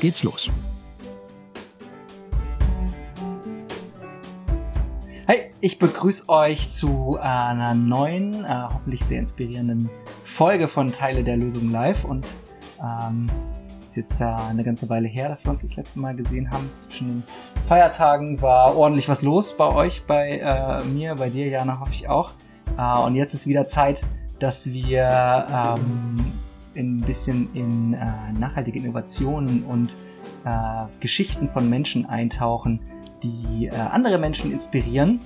geht's los. Hey, ich begrüße euch zu einer neuen, äh, hoffentlich sehr inspirierenden Folge von Teile der Lösung live. Und ähm, ist jetzt ja eine ganze Weile her, dass wir uns das letzte Mal gesehen haben. Zwischen den Feiertagen war ordentlich was los bei euch, bei äh, mir, bei dir, Jana, hoffe ich auch. Äh, und jetzt ist wieder Zeit, dass wir ähm, ein bisschen in äh, nachhaltige Innovationen und äh, Geschichten von Menschen eintauchen, die äh, andere Menschen inspirieren.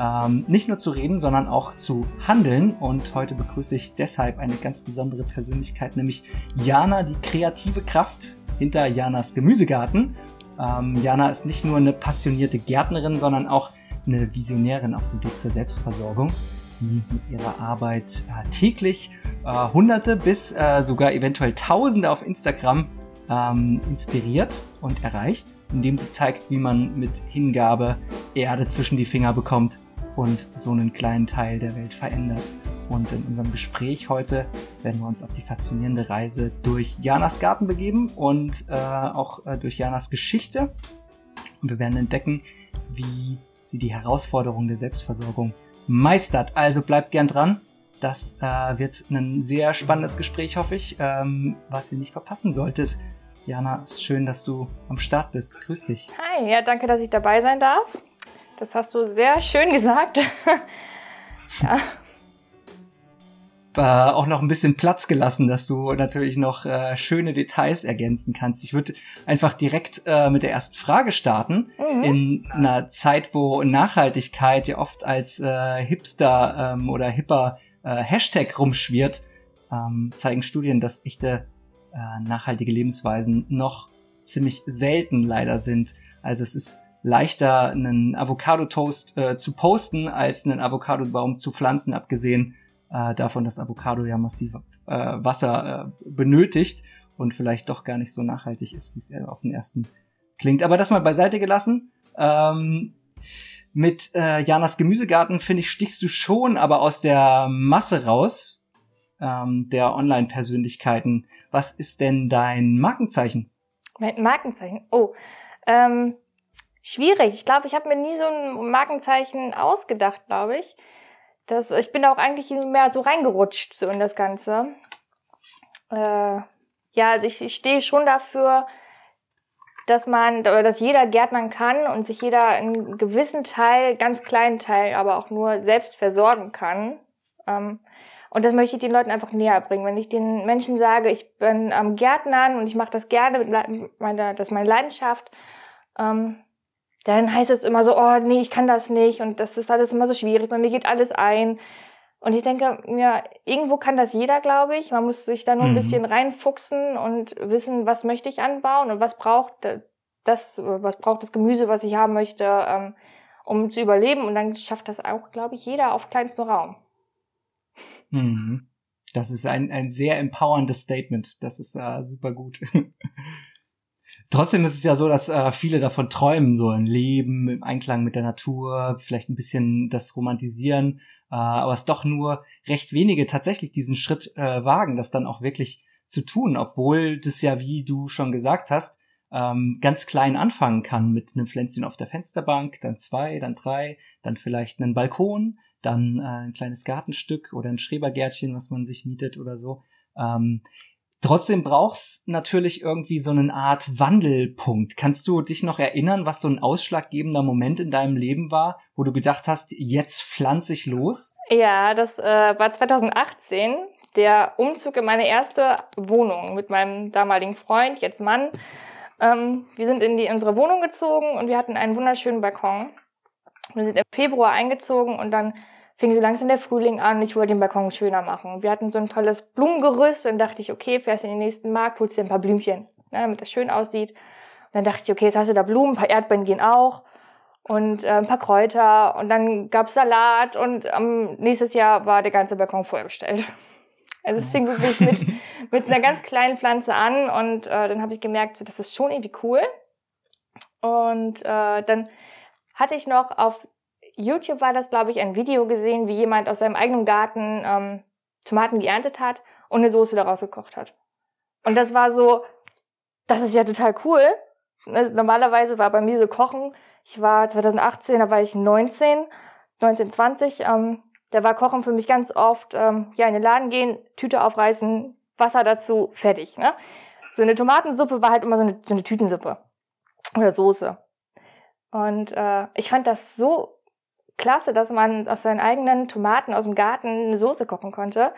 Ähm, nicht nur zu reden, sondern auch zu handeln. Und heute begrüße ich deshalb eine ganz besondere Persönlichkeit, nämlich Jana, die kreative Kraft hinter Janas Gemüsegarten. Ähm, Jana ist nicht nur eine passionierte Gärtnerin, sondern auch eine Visionärin auf dem Weg zur Selbstversorgung die mit ihrer Arbeit äh, täglich äh, Hunderte bis äh, sogar eventuell Tausende auf Instagram ähm, inspiriert und erreicht, indem sie zeigt, wie man mit Hingabe Erde zwischen die Finger bekommt und so einen kleinen Teil der Welt verändert. Und in unserem Gespräch heute werden wir uns auf die faszinierende Reise durch Janas Garten begeben und äh, auch äh, durch Janas Geschichte. Und wir werden entdecken, wie sie die Herausforderungen der Selbstversorgung meistert. Also bleibt gern dran. Das äh, wird ein sehr spannendes Gespräch, hoffe ich, ähm, was ihr nicht verpassen solltet. Jana, es ist schön, dass du am Start bist. Grüß dich. Hi, ja, danke, dass ich dabei sein darf. Das hast du sehr schön gesagt. ja, äh, auch noch ein bisschen Platz gelassen, dass du natürlich noch äh, schöne Details ergänzen kannst. Ich würde einfach direkt äh, mit der ersten Frage starten. Mhm. In einer Zeit, wo Nachhaltigkeit ja oft als äh, Hipster ähm, oder hipper äh, Hashtag rumschwirrt, ähm, zeigen Studien, dass echte äh, nachhaltige Lebensweisen noch ziemlich selten leider sind. Also es ist leichter, einen Avocado-Toast äh, zu posten, als einen Avocado-Baum zu pflanzen, abgesehen äh, davon, dass Avocado ja massiv äh, Wasser äh, benötigt und vielleicht doch gar nicht so nachhaltig ist, wie es auf den ersten klingt. Aber das mal beiseite gelassen. Ähm, mit äh, Janas Gemüsegarten, finde ich, stichst du schon aber aus der Masse raus ähm, der Online-Persönlichkeiten. Was ist denn dein Markenzeichen? Mein Markenzeichen? Oh, ähm, schwierig. Ich glaube, ich habe mir nie so ein Markenzeichen ausgedacht, glaube ich. Das, ich bin auch eigentlich mehr so reingerutscht so in das Ganze. Äh, ja, also ich, ich stehe schon dafür, dass man oder dass jeder Gärtnern kann und sich jeder einen gewissen Teil, ganz kleinen Teil, aber auch nur selbst versorgen kann. Ähm, und das möchte ich den Leuten einfach näher bringen. Wenn ich den Menschen sage, ich bin am Gärtnern und ich mache das gerne, mit meiner, das ist meine Leidenschaft, ähm, dann heißt es immer so, oh nee, ich kann das nicht und das ist alles immer so schwierig, bei mir geht alles ein. Und ich denke, ja, irgendwo kann das jeder, glaube ich. Man muss sich da nur ein mhm. bisschen reinfuchsen und wissen, was möchte ich anbauen und was braucht das, was braucht das Gemüse, was ich haben möchte, ähm, um zu überleben. Und dann schafft das auch, glaube ich, jeder auf kleinstem Raum. Mhm. Das ist ein, ein sehr empowerndes Statement. Das ist äh, super gut. Trotzdem ist es ja so, dass äh, viele davon träumen, so ein Leben im Einklang mit der Natur, vielleicht ein bisschen das Romantisieren, äh, aber es doch nur recht wenige tatsächlich diesen Schritt äh, wagen, das dann auch wirklich zu tun, obwohl das ja, wie du schon gesagt hast, ähm, ganz klein anfangen kann mit einem Pflänzchen auf der Fensterbank, dann zwei, dann drei, dann vielleicht einen Balkon, dann äh, ein kleines Gartenstück oder ein Schrebergärtchen, was man sich mietet oder so. Ähm, Trotzdem brauchst natürlich irgendwie so eine Art Wandelpunkt. Kannst du dich noch erinnern, was so ein ausschlaggebender Moment in deinem Leben war, wo du gedacht hast, jetzt pflanze ich los? Ja, das äh, war 2018, der Umzug in meine erste Wohnung mit meinem damaligen Freund, jetzt Mann. Ähm, wir sind in die, unsere Wohnung gezogen und wir hatten einen wunderschönen Balkon. Wir sind im Februar eingezogen und dann fing so langsam der Frühling an und ich wollte den Balkon schöner machen. Wir hatten so ein tolles Blumengerüst und dachte ich, okay, fährst in den nächsten Markt, holst dir ein paar Blümchen, ne, damit das schön aussieht. dann dachte ich, okay, jetzt hast du da Blumen, ein paar Erdbeeren gehen auch und äh, ein paar Kräuter und dann gab's Salat und ähm, nächstes Jahr war der ganze Balkon vollgestellt. Also es fing wirklich mit, mit einer ganz kleinen Pflanze an und äh, dann habe ich gemerkt, so, das ist schon irgendwie cool. Und äh, dann hatte ich noch auf YouTube war das, glaube ich, ein Video gesehen, wie jemand aus seinem eigenen Garten ähm, Tomaten geerntet hat und eine Soße daraus gekocht hat. Und das war so, das ist ja total cool. Also normalerweise war bei mir so Kochen, ich war 2018, da war ich 19, 19, 20, ähm, da war Kochen für mich ganz oft, ähm, ja, in den Laden gehen, Tüte aufreißen, Wasser dazu, fertig, ne? So eine Tomatensuppe war halt immer so eine, so eine Tütensuppe. Oder Soße. Und äh, ich fand das so klasse, dass man aus seinen eigenen Tomaten aus dem Garten eine Soße kochen konnte.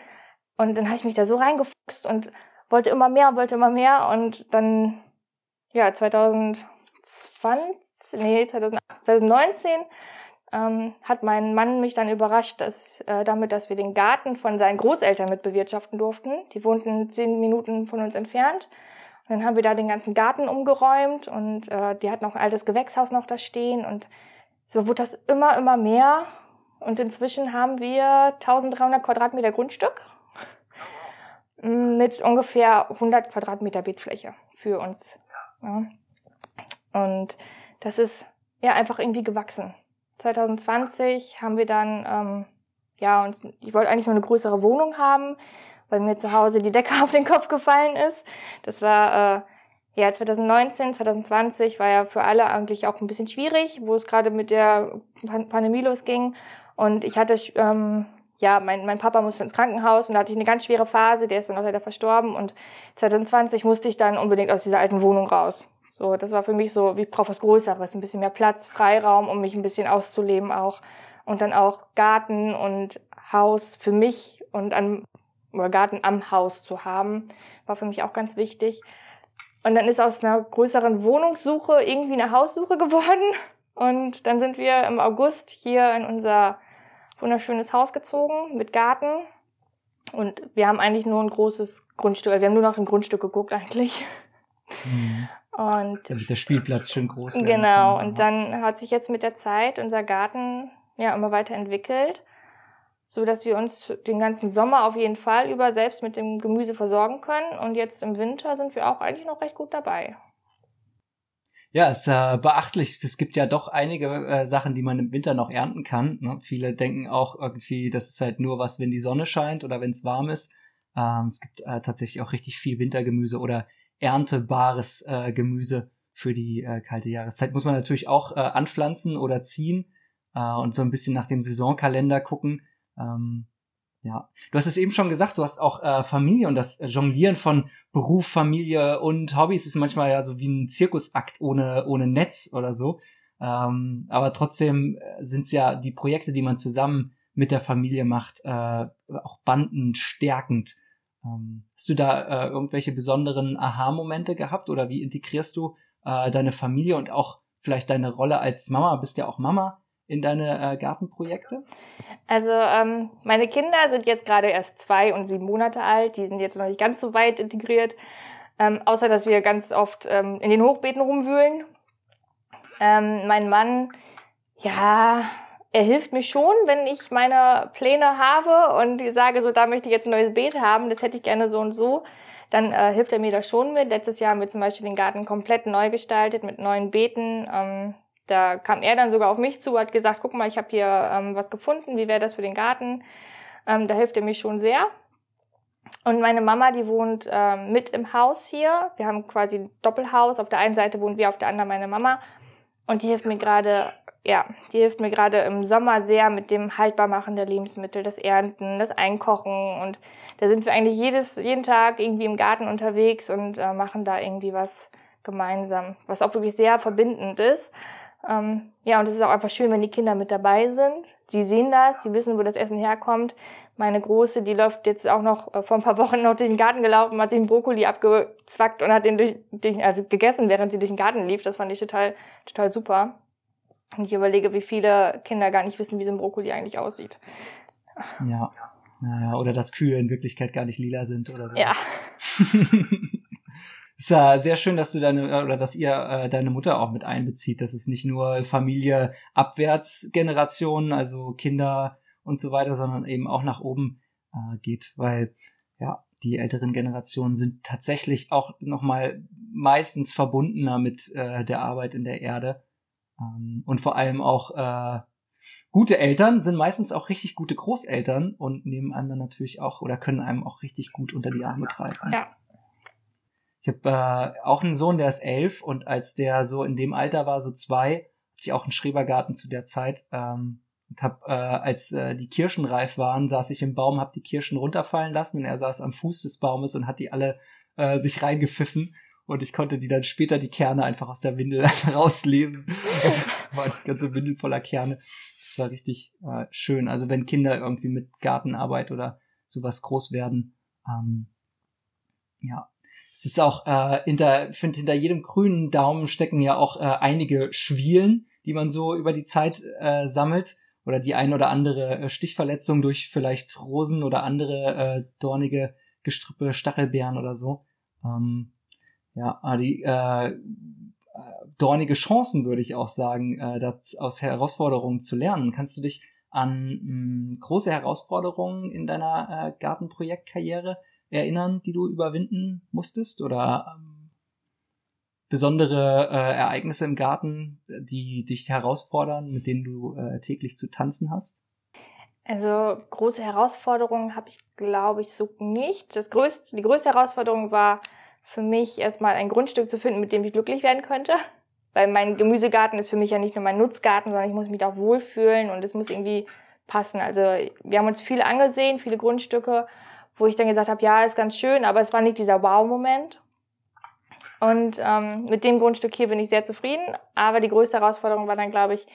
Und dann habe ich mich da so reingefuchst und wollte immer mehr, wollte immer mehr. Und dann, ja, 2020, nee, 2019 ähm, hat mein Mann mich dann überrascht, dass äh, damit, dass wir den Garten von seinen Großeltern mit bewirtschaften durften. Die wohnten zehn Minuten von uns entfernt. Und dann haben wir da den ganzen Garten umgeräumt und äh, die hatten auch ein altes Gewächshaus noch da stehen und so wurde das immer, immer mehr. Und inzwischen haben wir 1300 Quadratmeter Grundstück mit ungefähr 100 Quadratmeter Beetfläche für uns. Ja. Und das ist ja einfach irgendwie gewachsen. 2020 haben wir dann, ähm, ja, und ich wollte eigentlich nur eine größere Wohnung haben, weil mir zu Hause die Decke auf den Kopf gefallen ist. Das war äh, ja 2019, 2020 war ja für alle eigentlich auch ein bisschen schwierig, wo es gerade mit der Pandemie losging. Und ich hatte ähm, ja, mein, mein Papa musste ins Krankenhaus und da hatte ich eine ganz schwere Phase, der ist dann auch leider verstorben und 2020 musste ich dann unbedingt aus dieser alten Wohnung raus. So, das war für mich so, ich brauche was Größeres, ein bisschen mehr Platz, Freiraum, um mich ein bisschen auszuleben auch. Und dann auch Garten und Haus für mich und an, oder Garten am Haus zu haben, war für mich auch ganz wichtig. Und dann ist aus einer größeren Wohnungssuche irgendwie eine Haussuche geworden. Und dann sind wir im August hier in unser wunderschönes Haus gezogen mit Garten. Und wir haben eigentlich nur ein großes Grundstück, wir haben nur nach dem Grundstück geguckt eigentlich. Mhm. Und Damit der Spielplatz schön groß ist. Genau, und dann hat sich jetzt mit der Zeit unser Garten ja immer weiter entwickelt, so dass wir uns den ganzen Sommer auf jeden Fall über selbst mit dem Gemüse versorgen können. Und jetzt im Winter sind wir auch eigentlich noch recht gut dabei. Ja, es ist äh, beachtlich. Es gibt ja doch einige äh, Sachen, die man im Winter noch ernten kann. Ne? Viele denken auch irgendwie, das ist halt nur was, wenn die Sonne scheint oder wenn es warm ist. Ähm, es gibt äh, tatsächlich auch richtig viel Wintergemüse oder erntebares äh, Gemüse für die äh, kalte Jahreszeit. Muss man natürlich auch äh, anpflanzen oder ziehen äh, und so ein bisschen nach dem Saisonkalender gucken. Ähm, ja, du hast es eben schon gesagt, du hast auch äh, Familie und das Jonglieren von Beruf, Familie und Hobbys ist manchmal ja so wie ein Zirkusakt ohne, ohne Netz oder so. Ähm, aber trotzdem äh, sind es ja die Projekte, die man zusammen mit der Familie macht, äh, auch bandenstärkend. Ähm, hast du da äh, irgendwelche besonderen Aha-Momente gehabt oder wie integrierst du äh, deine Familie und auch vielleicht deine Rolle als Mama? Bist ja auch Mama in deine äh, Gartenprojekte? Also ähm, meine Kinder sind jetzt gerade erst zwei und sieben Monate alt. Die sind jetzt noch nicht ganz so weit integriert. Ähm, außer dass wir ganz oft ähm, in den Hochbeeten rumwühlen. Ähm, mein Mann, ja, er hilft mir schon, wenn ich meine Pläne habe und ich sage, so da möchte ich jetzt ein neues Beet haben, das hätte ich gerne so und so. Dann äh, hilft er mir da schon mit. Letztes Jahr haben wir zum Beispiel den Garten komplett neu gestaltet mit neuen Beeten. Da kam er dann sogar auf mich zu, hat gesagt, guck mal, ich habe hier ähm, was gefunden, wie wäre das für den Garten? Ähm, da hilft er mir schon sehr. Und meine Mama, die wohnt ähm, mit im Haus hier. Wir haben quasi ein Doppelhaus. Auf der einen Seite wohnen wir, auf der anderen meine Mama. Und die hilft mir gerade, ja, die hilft mir gerade im Sommer sehr mit dem Haltbarmachen der Lebensmittel, das Ernten, das Einkochen. Und da sind wir eigentlich jedes, jeden Tag irgendwie im Garten unterwegs und äh, machen da irgendwie was gemeinsam, was auch wirklich sehr verbindend ist. Ähm, ja, und es ist auch einfach schön, wenn die Kinder mit dabei sind. Sie sehen das, sie wissen, wo das Essen herkommt. Meine Große, die läuft jetzt auch noch äh, vor ein paar Wochen noch durch den Garten gelaufen, hat sich einen Brokkoli abgezwackt und hat den durch, durch, also gegessen, während sie durch den Garten lief. Das fand ich total, total super. Und ich überlege, wie viele Kinder gar nicht wissen, wie so ein Brokkoli eigentlich aussieht. Ja. Naja, oder dass Kühe in Wirklichkeit gar nicht lila sind oder so. Ja. ist ja sehr schön, dass du deine oder dass ihr äh, deine Mutter auch mit einbezieht, dass es nicht nur Familie abwärts Generationen, also Kinder und so weiter, sondern eben auch nach oben äh, geht, weil ja die älteren Generationen sind tatsächlich auch noch mal meistens verbundener mit äh, der Arbeit in der Erde ähm, und vor allem auch äh, gute Eltern sind meistens auch richtig gute Großeltern und nehmen einem dann natürlich auch oder können einem auch richtig gut unter die Arme greifen. Ja. Ich habe äh, auch einen Sohn, der ist elf und als der so in dem Alter war, so zwei, hatte ich auch einen Schrebergarten zu der Zeit ähm, und habe, äh, als äh, die Kirschen reif waren, saß ich im Baum, habe die Kirschen runterfallen lassen und er saß am Fuß des Baumes und hat die alle äh, sich reingepfiffen und ich konnte die dann später die Kerne einfach aus der Windel rauslesen. war die ganze Windel voller Kerne. Das war richtig äh, schön. Also wenn Kinder irgendwie mit Gartenarbeit oder sowas groß werden, ähm, ja, es ist auch äh, hinter, finde hinter jedem grünen Daumen stecken ja auch äh, einige Schwielen, die man so über die Zeit äh, sammelt oder die ein oder andere äh, Stichverletzung durch vielleicht Rosen oder andere äh, dornige Gestrüppe, Stachelbeeren oder so. Ähm, ja, die äh, dornige Chancen würde ich auch sagen, äh, das aus Herausforderungen zu lernen. Kannst du dich an mh, große Herausforderungen in deiner äh, Gartenprojektkarriere erinnern, die du überwinden musstest oder ähm, besondere äh, Ereignisse im Garten, die dich herausfordern, mit denen du äh, täglich zu tanzen hast? Also große Herausforderungen habe ich, glaube ich, so nicht. Das größte, die größte Herausforderung war für mich erstmal ein Grundstück zu finden, mit dem ich glücklich werden könnte. Weil mein Gemüsegarten ist für mich ja nicht nur mein Nutzgarten, sondern ich muss mich da wohlfühlen und es muss irgendwie passen. Also wir haben uns viel angesehen, viele Grundstücke wo ich dann gesagt habe, ja, ist ganz schön, aber es war nicht dieser Wow-Moment. Und ähm, mit dem Grundstück hier bin ich sehr zufrieden. Aber die größte Herausforderung war dann, glaube ich,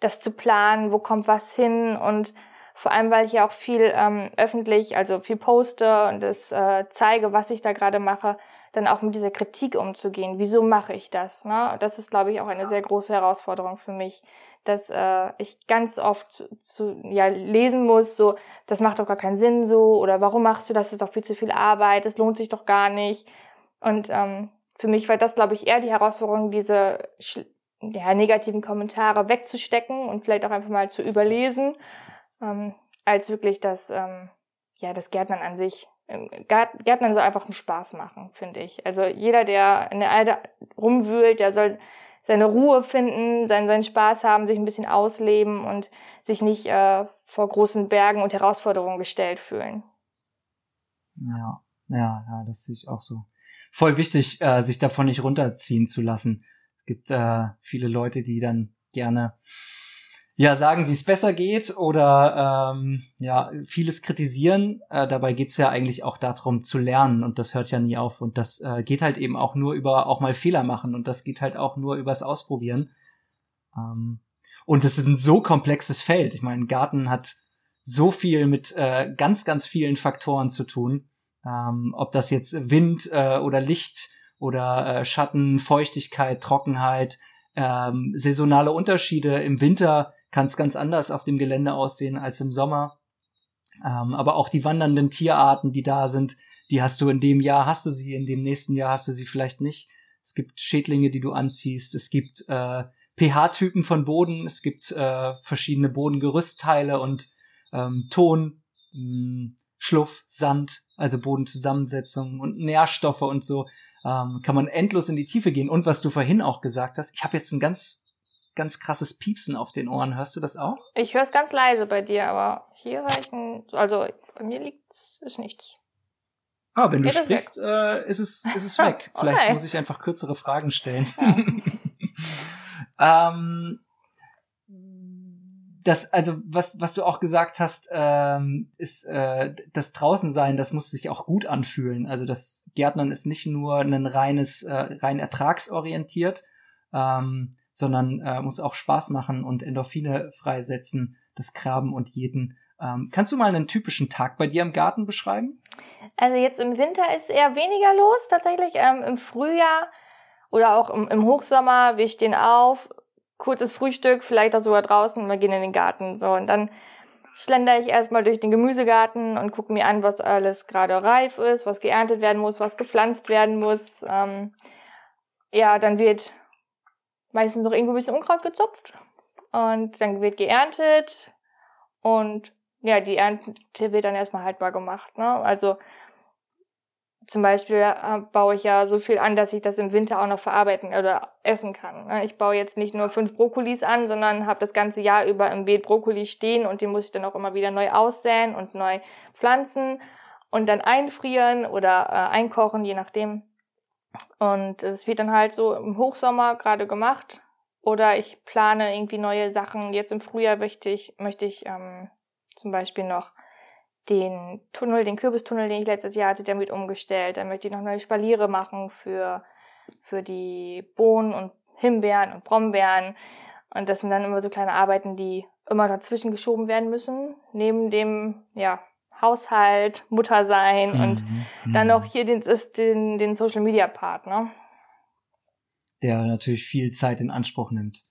das zu planen, wo kommt was hin und vor allem, weil ich ja auch viel ähm, öffentlich, also viel poste und das äh, zeige, was ich da gerade mache, dann auch mit dieser Kritik umzugehen. Wieso mache ich das? Ne? Das ist, glaube ich, auch eine sehr große Herausforderung für mich, dass äh, ich ganz oft zu, ja, lesen muss, so, das macht doch gar keinen Sinn so, oder warum machst du das, das ist doch viel zu viel Arbeit, das lohnt sich doch gar nicht. Und ähm, für mich war das, glaube ich, eher die Herausforderung, diese ja, negativen Kommentare wegzustecken und vielleicht auch einfach mal zu überlesen, ähm, als wirklich das, ähm, ja, das Gärtnern an sich. Ähm, Gärtnern soll einfach einen Spaß machen, finde ich. Also jeder, der in der Erde rumwühlt, der soll seine Ruhe finden, seinen, seinen Spaß haben, sich ein bisschen ausleben und sich nicht äh, vor großen Bergen und Herausforderungen gestellt fühlen. Ja, ja, ja, das sehe ich auch so. Voll wichtig, äh, sich davon nicht runterziehen zu lassen. Es gibt äh, viele Leute, die dann gerne ja sagen, wie es besser geht oder ähm, ja vieles kritisieren. Äh, dabei geht's ja eigentlich auch darum zu lernen und das hört ja nie auf und das äh, geht halt eben auch nur über auch mal Fehler machen und das geht halt auch nur übers Ausprobieren. Ähm, und es ist ein so komplexes Feld. Ich meine, Garten hat so viel mit äh, ganz ganz vielen Faktoren zu tun. Ähm, ob das jetzt Wind äh, oder Licht oder äh, Schatten, Feuchtigkeit, Trockenheit, ähm, saisonale Unterschiede im Winter kann es ganz anders auf dem Gelände aussehen als im Sommer. Ähm, aber auch die wandernden Tierarten, die da sind, die hast du in dem Jahr, hast du sie, in dem nächsten Jahr hast du sie vielleicht nicht. Es gibt Schädlinge, die du anziehst. Es gibt äh, pH-Typen von Boden. Es gibt äh, verschiedene Bodengerüstteile und ähm, Ton, mh, hm, Schluff, Sand, also Bodenzusammensetzung und Nährstoffe und so. Ähm, kann man endlos in die Tiefe gehen. Und was du vorhin auch gesagt hast, ich habe jetzt ein ganz ganz krasses Piepsen auf den Ohren. Hörst du das auch? Ich höre es ganz leise bei dir, aber hier höre ich ein, also bei mir liegt es nichts. Ah, wenn du Geht sprichst, äh, ist es, ist es weg. Vielleicht okay. muss ich einfach kürzere Fragen stellen. Ja. ähm, das, also was, was du auch gesagt hast, ähm, ist äh, das Draußensein, das muss sich auch gut anfühlen. Also das Gärtnern ist nicht nur ein reines, äh, rein ertragsorientiert, ähm, sondern äh, muss auch Spaß machen und Endorphine freisetzen, das Graben und Jeden. Ähm, kannst du mal einen typischen Tag bei dir im Garten beschreiben? Also jetzt im Winter ist eher weniger los tatsächlich. Ähm, Im Frühjahr oder auch im, im, Hochsommer, wir stehen auf, kurzes Frühstück, vielleicht auch sogar draußen wir gehen in den Garten. So und dann schlendere ich erstmal durch den Gemüsegarten und gucke mir an, was alles gerade reif ist, was geerntet werden muss, was gepflanzt werden muss. Ähm, ja, dann wird meistens noch irgendwo ein bisschen Unkraut gezupft und dann wird geerntet und ja, die Ernte wird dann erstmal haltbar gemacht. Ne? Also zum Beispiel äh, baue ich ja so viel an, dass ich das im Winter auch noch verarbeiten oder essen kann. Ne? Ich baue jetzt nicht nur fünf Brokkolis an, sondern habe das ganze Jahr über im Beet Brokkoli stehen und die muss ich dann auch immer wieder neu aussäen und neu pflanzen und dann einfrieren oder äh, einkochen, je nachdem. Und es wird dann halt so im Hochsommer gerade gemacht. Oder ich plane irgendwie neue Sachen. Jetzt im Frühjahr möchte ich, möchte ich ähm, zum Beispiel noch den Tunnel, den Kürbistunnel, den ich letztes Jahr hatte, wird umgestellt. Dann möchte ich noch neue Spaliere machen für, für die Bohnen und Himbeeren und Brombeeren. Und das sind dann immer so kleine Arbeiten, die immer dazwischen geschoben werden müssen. Neben dem, ja, Haushalt, Mutter sein mhm. und dann noch hier den, ist den, den Social Media Part, ne? Der natürlich viel Zeit in Anspruch nimmt.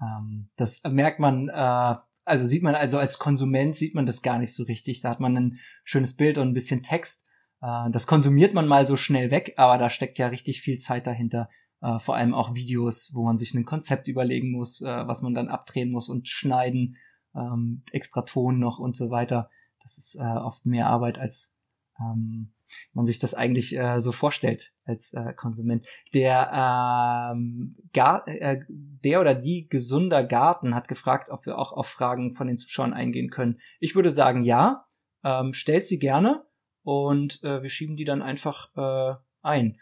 Ähm, das merkt man äh, also sieht man also als Konsument sieht man das gar nicht so richtig. Da hat man ein schönes Bild und ein bisschen Text. Äh, das konsumiert man mal so schnell weg, aber da steckt ja richtig viel Zeit dahinter. Äh, vor allem auch Videos, wo man sich ein Konzept überlegen muss, was man dann abdrehen muss und schneiden, ähm, extra Ton noch und so weiter. Das ist oft mehr Arbeit als ähm, man sich das eigentlich äh, so vorstellt als äh, Konsument. Der, ähm, äh, der oder die gesunder Garten hat gefragt, ob wir auch auf Fragen von den Zuschauern eingehen können. Ich würde sagen, ja. Ähm, stellt sie gerne und äh, wir schieben die dann einfach äh, ein.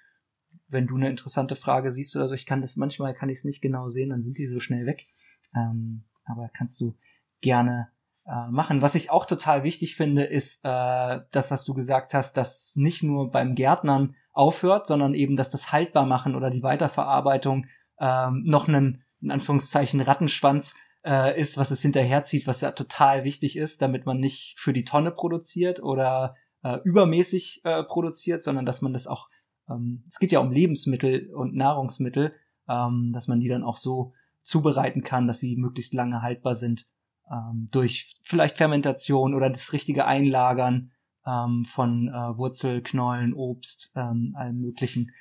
Wenn du eine interessante Frage siehst oder so, ich kann das manchmal kann ich es nicht genau sehen, dann sind die so schnell weg. Ähm, aber kannst du gerne äh, machen. Was ich auch total wichtig finde, ist äh, das, was du gesagt hast, dass nicht nur beim Gärtnern aufhört, sondern eben, dass das Haltbarmachen oder die Weiterverarbeitung ähm, noch einen, in Anführungszeichen, Rattenschwanz äh, ist, was es hinterherzieht, was ja total wichtig ist, damit man nicht für die Tonne produziert oder äh, übermäßig äh, produziert, sondern dass man das auch, ähm, es geht ja um Lebensmittel und Nahrungsmittel, ähm, dass man die dann auch so zubereiten kann, dass sie möglichst lange haltbar sind ähm, durch vielleicht Fermentation oder das richtige Einlagern ähm, von äh, Wurzelknollen, Obst, ähm, allem möglichen.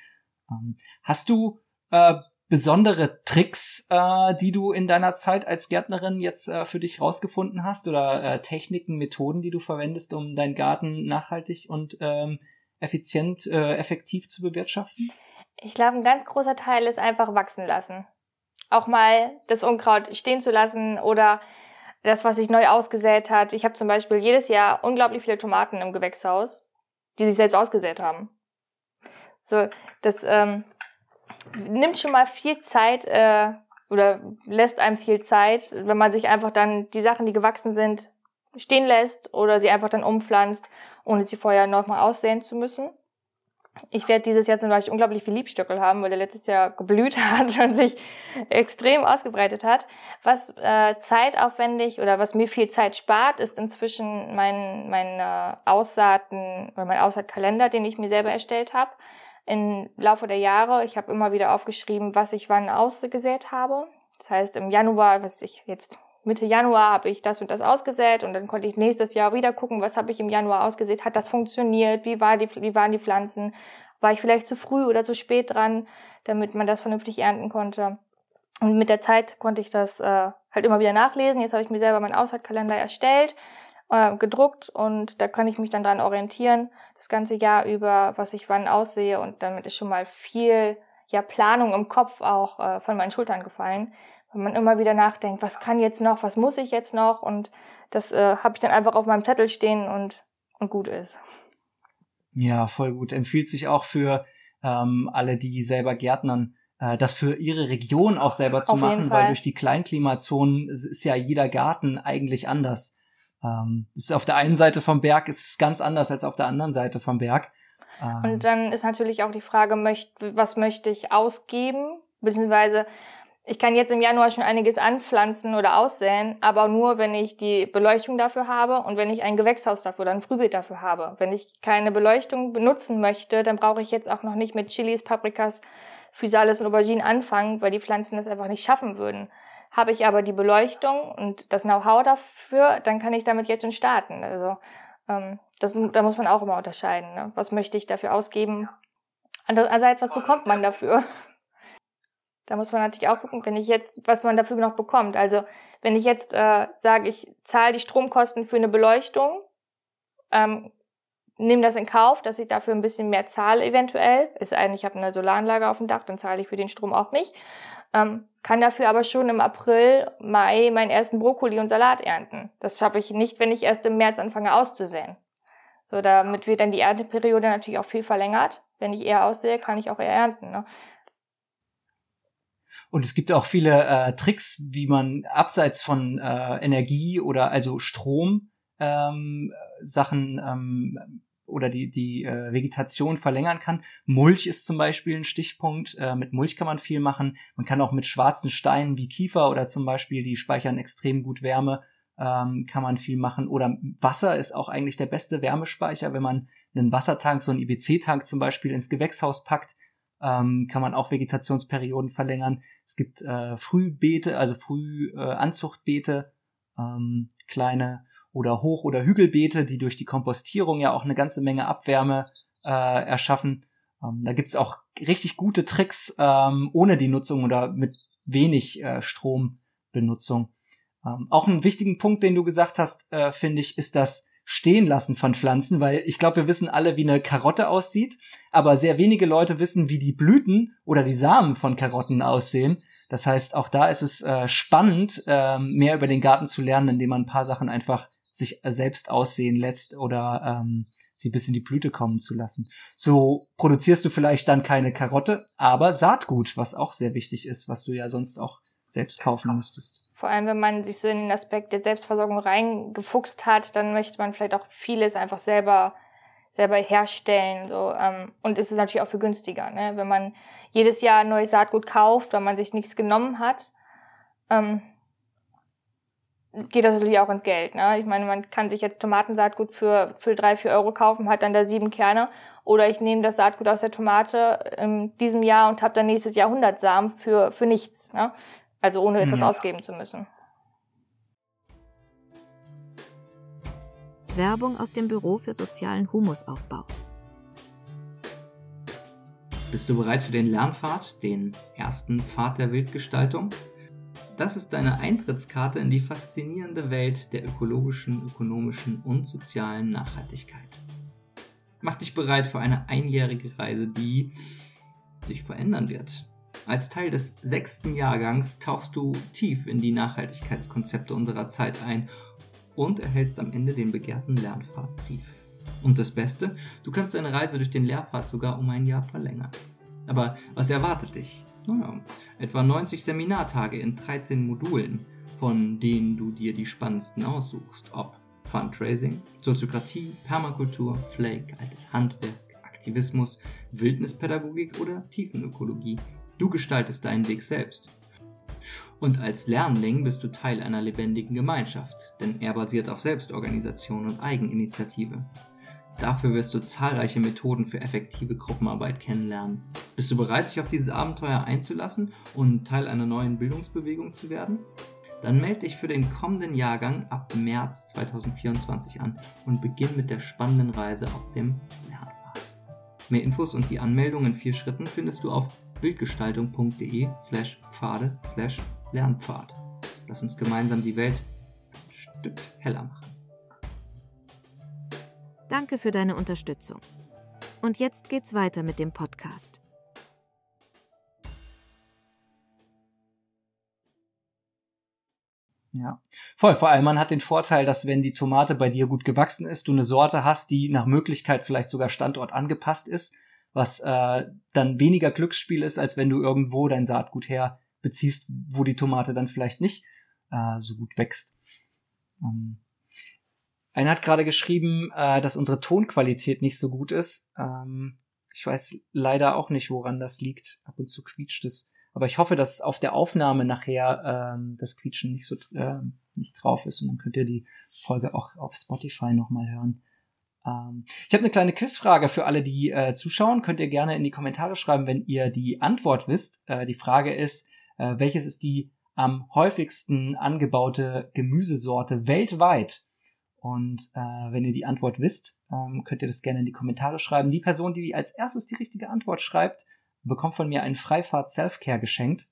Ähm, hast du äh, besondere Tricks, äh, die du in deiner Zeit als Gärtnerin jetzt äh, für dich rausgefunden hast oder äh, Techniken, Methoden, die du verwendest, um deinen Garten nachhaltig und ähm, effizient, äh, effektiv zu bewirtschaften? Ich glaube, ein ganz großer Teil ist einfach wachsen lassen. Auch mal das Unkraut stehen zu lassen oder das, was sich neu ausgesät hat. Ich habe zum Beispiel jedes Jahr unglaublich viele Tomaten im Gewächshaus, die sich selbst ausgesät haben. So, das ähm, nimmt schon mal viel Zeit äh, oder lässt einem viel Zeit, wenn man sich einfach dann die Sachen, die gewachsen sind, stehen lässt oder sie einfach dann umpflanzt, ohne sie vorher nochmal aussehen zu müssen. Ich werde dieses Jahr zum Beispiel unglaublich viel Liebstöckel haben, weil der letztes Jahr geblüht hat und sich extrem ausgebreitet hat. Was äh, zeitaufwendig oder was mir viel Zeit spart, ist inzwischen mein, mein äh, Aussaaten oder mein Aussaatkalender, den ich mir selber erstellt habe. Im Laufe der Jahre, ich habe immer wieder aufgeschrieben, was ich wann ausgesät habe. Das heißt, im Januar, was ich jetzt Mitte Januar habe ich das und das ausgesät und dann konnte ich nächstes Jahr wieder gucken, was habe ich im Januar ausgesät, hat das funktioniert, wie, war die, wie waren die Pflanzen, war ich vielleicht zu früh oder zu spät dran, damit man das vernünftig ernten konnte. Und mit der Zeit konnte ich das äh, halt immer wieder nachlesen. Jetzt habe ich mir selber meinen Aussaatkalender erstellt, äh, gedruckt und da kann ich mich dann dran orientieren, das ganze Jahr über, was ich wann aussehe und damit ist schon mal viel ja, Planung im Kopf auch äh, von meinen Schultern gefallen wenn man immer wieder nachdenkt, was kann jetzt noch, was muss ich jetzt noch und das äh, habe ich dann einfach auf meinem Zettel stehen und, und gut ist. Ja, voll gut. Empfiehlt sich auch für ähm, alle, die selber Gärtnern, äh, das für ihre Region auch selber zu auf machen, weil durch die Kleinklimazonen ist ja jeder Garten eigentlich anders. Ähm, ist auf der einen Seite vom Berg ist es ganz anders als auf der anderen Seite vom Berg. Ähm, und dann ist natürlich auch die Frage, möcht, was möchte ich ausgeben? Beziehungsweise ich kann jetzt im Januar schon einiges anpflanzen oder aussäen, aber nur, wenn ich die Beleuchtung dafür habe und wenn ich ein Gewächshaus dafür oder ein Frühbeet dafür habe. Wenn ich keine Beleuchtung benutzen möchte, dann brauche ich jetzt auch noch nicht mit Chilis, Paprikas, Physalis und Auberginen anfangen, weil die Pflanzen das einfach nicht schaffen würden. habe ich aber die Beleuchtung und das Know-how dafür, dann kann ich damit jetzt schon starten. Also ähm, das, da muss man auch immer unterscheiden. Ne? Was möchte ich dafür ausgeben? Andererseits, was bekommt man dafür? Da muss man natürlich auch gucken, wenn ich jetzt, was man dafür noch bekommt. Also wenn ich jetzt äh, sage, ich zahle die Stromkosten für eine Beleuchtung, ähm, nehme das in Kauf, dass ich dafür ein bisschen mehr zahle eventuell. Ist eigentlich, ich habe eine Solaranlage auf dem Dach, dann zahle ich für den Strom auch nicht. Ähm, kann dafür aber schon im April, Mai meinen ersten Brokkoli und Salat ernten. Das schaffe ich nicht, wenn ich erst im März anfange auszusäen. So, damit wird dann die Ernteperiode natürlich auch viel verlängert. Wenn ich eher aussehe, kann ich auch eher ernten. Ne? Und es gibt auch viele äh, Tricks, wie man abseits von äh, Energie oder also Strom ähm, Sachen ähm, oder die, die äh, Vegetation verlängern kann. Mulch ist zum Beispiel ein Stichpunkt. Äh, mit Mulch kann man viel machen. Man kann auch mit schwarzen Steinen wie Kiefer oder zum Beispiel, die speichern extrem gut Wärme, ähm, kann man viel machen. Oder Wasser ist auch eigentlich der beste Wärmespeicher, wenn man einen Wassertank, so einen IBC-Tank zum Beispiel ins Gewächshaus packt, ähm, kann man auch Vegetationsperioden verlängern. Es gibt äh, Frühbeete, also Frühanzuchtbeete, äh, ähm, kleine oder Hoch- oder Hügelbeete, die durch die Kompostierung ja auch eine ganze Menge Abwärme äh, erschaffen. Ähm, da gibt's auch richtig gute Tricks ähm, ohne die Nutzung oder mit wenig äh, Strombenutzung. Ähm, auch einen wichtigen Punkt, den du gesagt hast, äh, finde ich, ist das Stehenlassen von Pflanzen, weil ich glaube, wir wissen alle, wie eine Karotte aussieht, aber sehr wenige Leute wissen, wie die Blüten oder die Samen von Karotten aussehen. Das heißt, auch da ist es äh, spannend, äh, mehr über den Garten zu lernen, indem man ein paar Sachen einfach sich äh, selbst aussehen lässt oder ähm, sie bis in die Blüte kommen zu lassen. So produzierst du vielleicht dann keine Karotte, aber Saatgut, was auch sehr wichtig ist, was du ja sonst auch selbst kaufen müsstest. Vor allem, wenn man sich so in den Aspekt der Selbstversorgung reingefuchst hat, dann möchte man vielleicht auch vieles einfach selber selber herstellen. So. Ähm, und es ist natürlich auch viel günstiger, ne? wenn man jedes Jahr neues Saatgut kauft, weil man sich nichts genommen hat. Ähm, geht das natürlich auch ins Geld. Ne? Ich meine, man kann sich jetzt Tomatensaatgut für, für drei, vier Euro kaufen, hat dann da sieben Kerne. Oder ich nehme das Saatgut aus der Tomate in diesem Jahr und habe dann nächstes Jahr 100 Samen für, für nichts. Ne? Also ohne etwas mhm. ausgeben zu müssen. Werbung aus dem Büro für sozialen Humusaufbau. Bist du bereit für den Lernpfad, den ersten Pfad der Wildgestaltung? Das ist deine Eintrittskarte in die faszinierende Welt der ökologischen, ökonomischen und sozialen Nachhaltigkeit. Mach dich bereit für eine einjährige Reise, die sich verändern wird. Als Teil des sechsten Jahrgangs tauchst du tief in die Nachhaltigkeitskonzepte unserer Zeit ein und erhältst am Ende den begehrten Lernfahrtbrief. Und das Beste, du kannst deine Reise durch den Lehrpfad sogar um ein Jahr verlängern. Aber was erwartet dich? naja, etwa 90 Seminartage in 13 Modulen, von denen du dir die spannendsten aussuchst, ob Fundraising, Soziokratie, Permakultur, Flake, altes Handwerk, Aktivismus, Wildnispädagogik oder Tiefenökologie. Du gestaltest deinen Weg selbst. Und als Lernling bist du Teil einer lebendigen Gemeinschaft, denn er basiert auf Selbstorganisation und Eigeninitiative. Dafür wirst du zahlreiche Methoden für effektive Gruppenarbeit kennenlernen. Bist du bereit, dich auf dieses Abenteuer einzulassen und Teil einer neuen Bildungsbewegung zu werden? Dann melde dich für den kommenden Jahrgang ab März 2024 an und beginn mit der spannenden Reise auf dem Lernpfad. Mehr Infos und die Anmeldung in vier Schritten findest du auf bildgestaltung.de slash Pfade slash Lernpfad. Lass uns gemeinsam die Welt ein Stück heller machen. Danke für deine Unterstützung. Und jetzt geht's weiter mit dem Podcast. Ja, voll. Vor allem, man hat den Vorteil, dass wenn die Tomate bei dir gut gewachsen ist, du eine Sorte hast, die nach Möglichkeit vielleicht sogar Standort angepasst ist, was äh, dann weniger Glücksspiel ist, als wenn du irgendwo dein Saatgut her beziehst, wo die Tomate dann vielleicht nicht äh, so gut wächst. Ähm, einer hat gerade geschrieben, äh, dass unsere Tonqualität nicht so gut ist. Ähm, ich weiß leider auch nicht, woran das liegt. Ab und zu quietscht es. Aber ich hoffe, dass auf der Aufnahme nachher ähm, das Quietschen nicht so äh, nicht drauf ist. Und dann könnt ihr die Folge auch auf Spotify nochmal hören. Ähm, ich habe eine kleine Quizfrage für alle, die äh, zuschauen. Könnt ihr gerne in die Kommentare schreiben, wenn ihr die Antwort wisst. Äh, die Frage ist, äh, welches ist die am häufigsten angebaute Gemüsesorte weltweit? Und äh, wenn ihr die Antwort wisst, ähm, könnt ihr das gerne in die Kommentare schreiben. Die Person, die als erstes die richtige Antwort schreibt, bekommt von mir einen Freifahrt Selfcare geschenkt.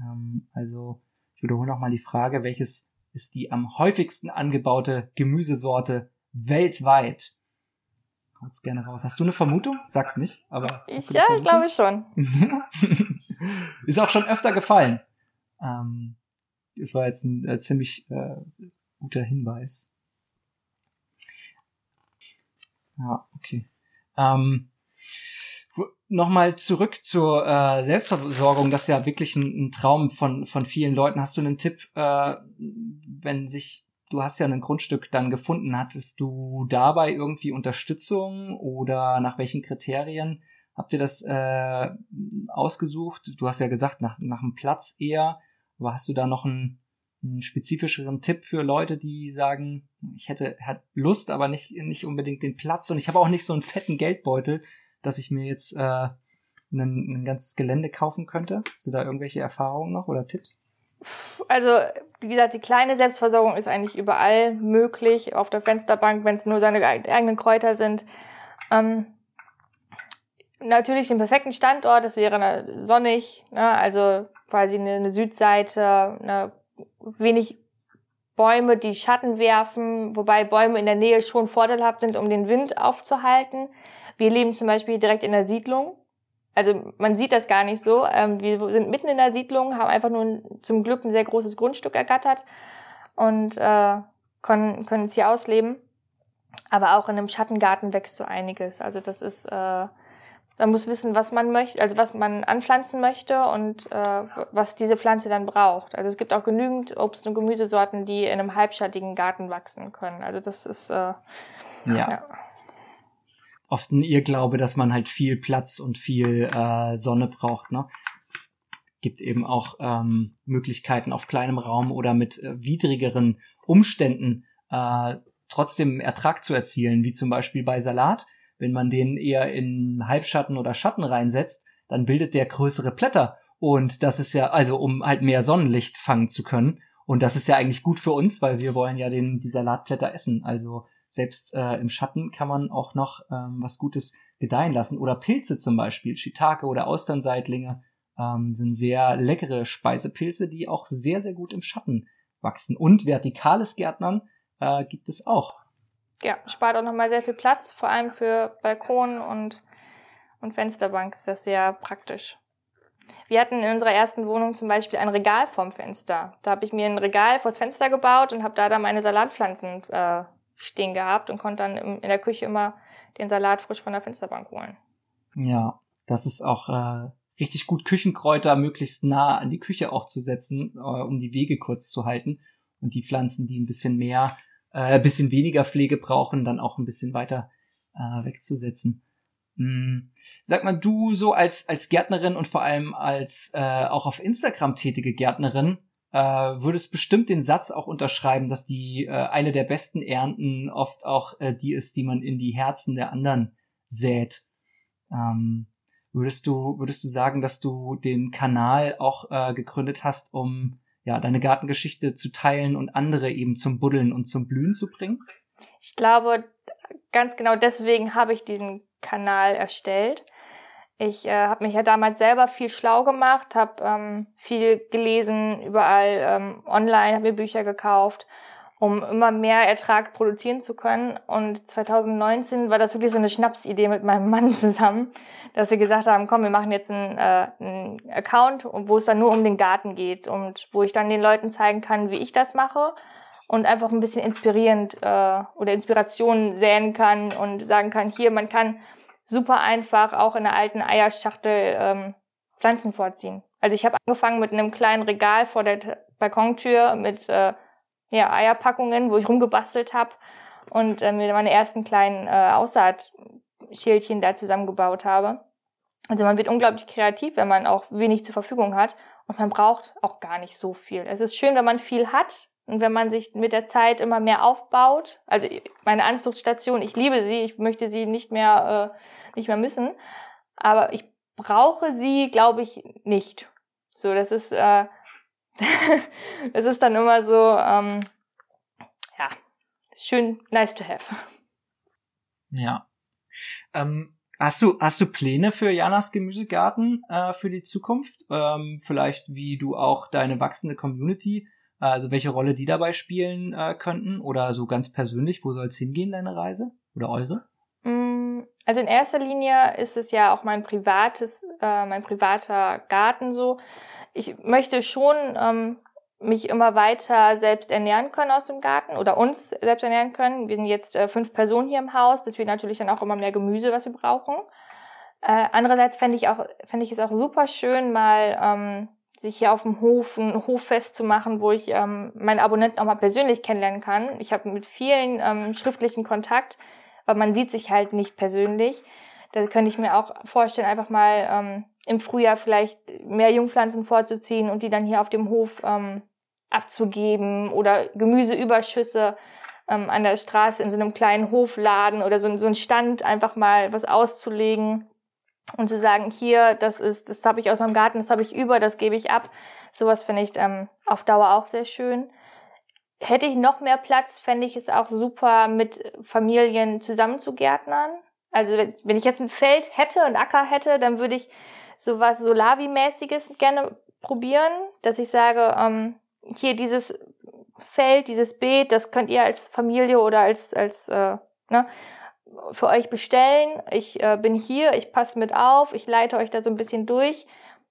Ähm, also ich wiederhole nochmal die Frage, welches ist die am häufigsten angebaute Gemüsesorte weltweit? Haut's gerne raus. Hast du eine Vermutung? Sag's nicht, aber. Ich, ja, ich glaube schon. ist auch schon öfter gefallen. Ähm, das war jetzt ein äh, ziemlich äh, guter Hinweis. Ja, okay. Ähm, Nochmal zurück zur äh, Selbstversorgung, das ist ja wirklich ein, ein, Traum von, von vielen Leuten. Hast du einen Tipp, äh, wenn sich, du hast ja ein Grundstück dann gefunden, hattest du dabei irgendwie Unterstützung oder nach welchen Kriterien habt ihr das äh, ausgesucht? Du hast ja gesagt, nach, nach einem Platz eher, aber hast du da noch einen, einen spezifischeren Tipp für Leute, die sagen, ich hätte, hätte Lust, aber nicht, nicht unbedingt den Platz und ich habe auch nicht so einen fetten Geldbeutel dass ich mir jetzt äh, ein, ein ganzes Gelände kaufen könnte? Hast du da irgendwelche Erfahrungen noch oder Tipps? Also, wie gesagt, die kleine Selbstversorgung ist eigentlich überall möglich, auf der Fensterbank, wenn es nur seine eigenen Kräuter sind. Ähm, natürlich den perfekten Standort, das wäre sonnig, ne? also quasi eine, eine Südseite, eine, wenig Bäume, die Schatten werfen, wobei Bäume in der Nähe schon vorteilhaft sind, um den Wind aufzuhalten. Wir leben zum Beispiel direkt in der Siedlung. Also man sieht das gar nicht so. Ähm, wir sind mitten in der Siedlung, haben einfach nur ein, zum Glück ein sehr großes Grundstück ergattert und äh, können, können es hier ausleben. Aber auch in einem Schattengarten wächst so einiges. Also das ist, äh, man muss wissen, was man möchte, also was man anpflanzen möchte und äh, was diese Pflanze dann braucht. Also es gibt auch genügend Obst- und Gemüsesorten, die in einem halbschattigen Garten wachsen können. Also das ist äh, ja. ja oft ein Irrglaube, dass man halt viel Platz und viel äh, Sonne braucht. Ne? Gibt eben auch ähm, Möglichkeiten auf kleinem Raum oder mit äh, widrigeren Umständen äh, trotzdem Ertrag zu erzielen, wie zum Beispiel bei Salat. Wenn man den eher in Halbschatten oder Schatten reinsetzt, dann bildet der größere Blätter. Und das ist ja, also um halt mehr Sonnenlicht fangen zu können. Und das ist ja eigentlich gut für uns, weil wir wollen ja den, die Salatblätter essen. Also selbst äh, im Schatten kann man auch noch ähm, was Gutes gedeihen lassen. Oder Pilze zum Beispiel, Shiitake oder Austernseitlinge ähm, sind sehr leckere Speisepilze, die auch sehr, sehr gut im Schatten wachsen. Und vertikales Gärtnern äh, gibt es auch. Ja, spart auch nochmal sehr viel Platz, vor allem für Balkon und, und Fensterbank ist das sehr praktisch. Wir hatten in unserer ersten Wohnung zum Beispiel ein Regal vorm Fenster. Da habe ich mir ein Regal vors Fenster gebaut und habe da dann meine Salatpflanzen äh, stehen gehabt und konnte dann in der Küche immer den Salat frisch von der Fensterbank holen. Ja, das ist auch äh, richtig gut, Küchenkräuter möglichst nah an die Küche auch zu setzen, äh, um die Wege kurz zu halten und die Pflanzen, die ein bisschen mehr, äh, ein bisschen weniger Pflege brauchen, dann auch ein bisschen weiter äh, wegzusetzen. Hm. Sag mal, du so als als Gärtnerin und vor allem als äh, auch auf Instagram tätige Gärtnerin, äh, würdest bestimmt den Satz auch unterschreiben, dass die äh, eine der besten Ernten oft auch äh, die ist, die man in die Herzen der anderen sät. Ähm, würdest du würdest du sagen, dass du den Kanal auch äh, gegründet hast, um ja deine Gartengeschichte zu teilen und andere eben zum Buddeln und zum Blühen zu bringen? Ich glaube, ganz genau deswegen habe ich diesen Kanal erstellt ich äh, habe mich ja damals selber viel schlau gemacht, habe ähm, viel gelesen, überall ähm, online, habe mir Bücher gekauft, um immer mehr Ertrag produzieren zu können. Und 2019 war das wirklich so eine Schnapsidee mit meinem Mann zusammen, dass wir gesagt haben, komm, wir machen jetzt einen, äh, einen Account, wo es dann nur um den Garten geht und wo ich dann den Leuten zeigen kann, wie ich das mache und einfach ein bisschen inspirierend äh, oder Inspiration säen kann und sagen kann, hier, man kann super einfach auch in der alten Eierschachtel ähm, Pflanzen vorziehen. Also ich habe angefangen mit einem kleinen Regal vor der Balkontür mit äh, ja, Eierpackungen, wo ich rumgebastelt habe und äh, mir meine ersten kleinen äh, Aussaatschälchen da zusammengebaut habe. Also man wird unglaublich kreativ, wenn man auch wenig zur Verfügung hat und man braucht auch gar nicht so viel. Es ist schön, wenn man viel hat und wenn man sich mit der Zeit immer mehr aufbaut. Also meine Anzuchtstation, ich liebe sie, ich möchte sie nicht mehr äh, nicht mehr missen. Aber ich brauche sie, glaube ich, nicht. So, das ist, äh, es ist dann immer so, ähm, ja, schön, nice to have. Ja. Ähm, hast du hast du Pläne für Janas Gemüsegarten äh, für die Zukunft? Ähm, vielleicht wie du auch deine wachsende Community, äh, also welche Rolle die dabei spielen äh, könnten oder so ganz persönlich, wo soll es hingehen deine Reise oder eure? Also in erster Linie ist es ja auch mein privates, äh, mein privater Garten so. Ich möchte schon ähm, mich immer weiter selbst ernähren können aus dem Garten oder uns selbst ernähren können. Wir sind jetzt äh, fünf Personen hier im Haus, deswegen natürlich dann auch immer mehr Gemüse, was wir brauchen. Äh, andererseits fände ich auch, fände ich es auch super schön, mal ähm, sich hier auf dem Hof ein Hoffest zu machen, wo ich ähm, meine Abonnenten auch mal persönlich kennenlernen kann. Ich habe mit vielen ähm, schriftlichen Kontakt, aber man sieht sich halt nicht persönlich. Da könnte ich mir auch vorstellen, einfach mal ähm, im Frühjahr vielleicht mehr Jungpflanzen vorzuziehen und die dann hier auf dem Hof ähm, abzugeben oder Gemüseüberschüsse ähm, an der Straße in so einem kleinen Hofladen oder so, so ein Stand einfach mal was auszulegen und zu sagen, hier, das ist, das habe ich aus meinem Garten, das habe ich über, das gebe ich ab. Sowas finde ich ähm, auf Dauer auch sehr schön. Hätte ich noch mehr Platz, fände ich es auch super, mit Familien zusammen zu gärtnern. Also wenn ich jetzt ein Feld hätte, ein Acker hätte, dann würde ich sowas Solavi-mäßiges gerne probieren, dass ich sage, ähm, hier dieses Feld, dieses Beet, das könnt ihr als Familie oder als, als äh, ne, für euch bestellen. Ich äh, bin hier, ich passe mit auf, ich leite euch da so ein bisschen durch.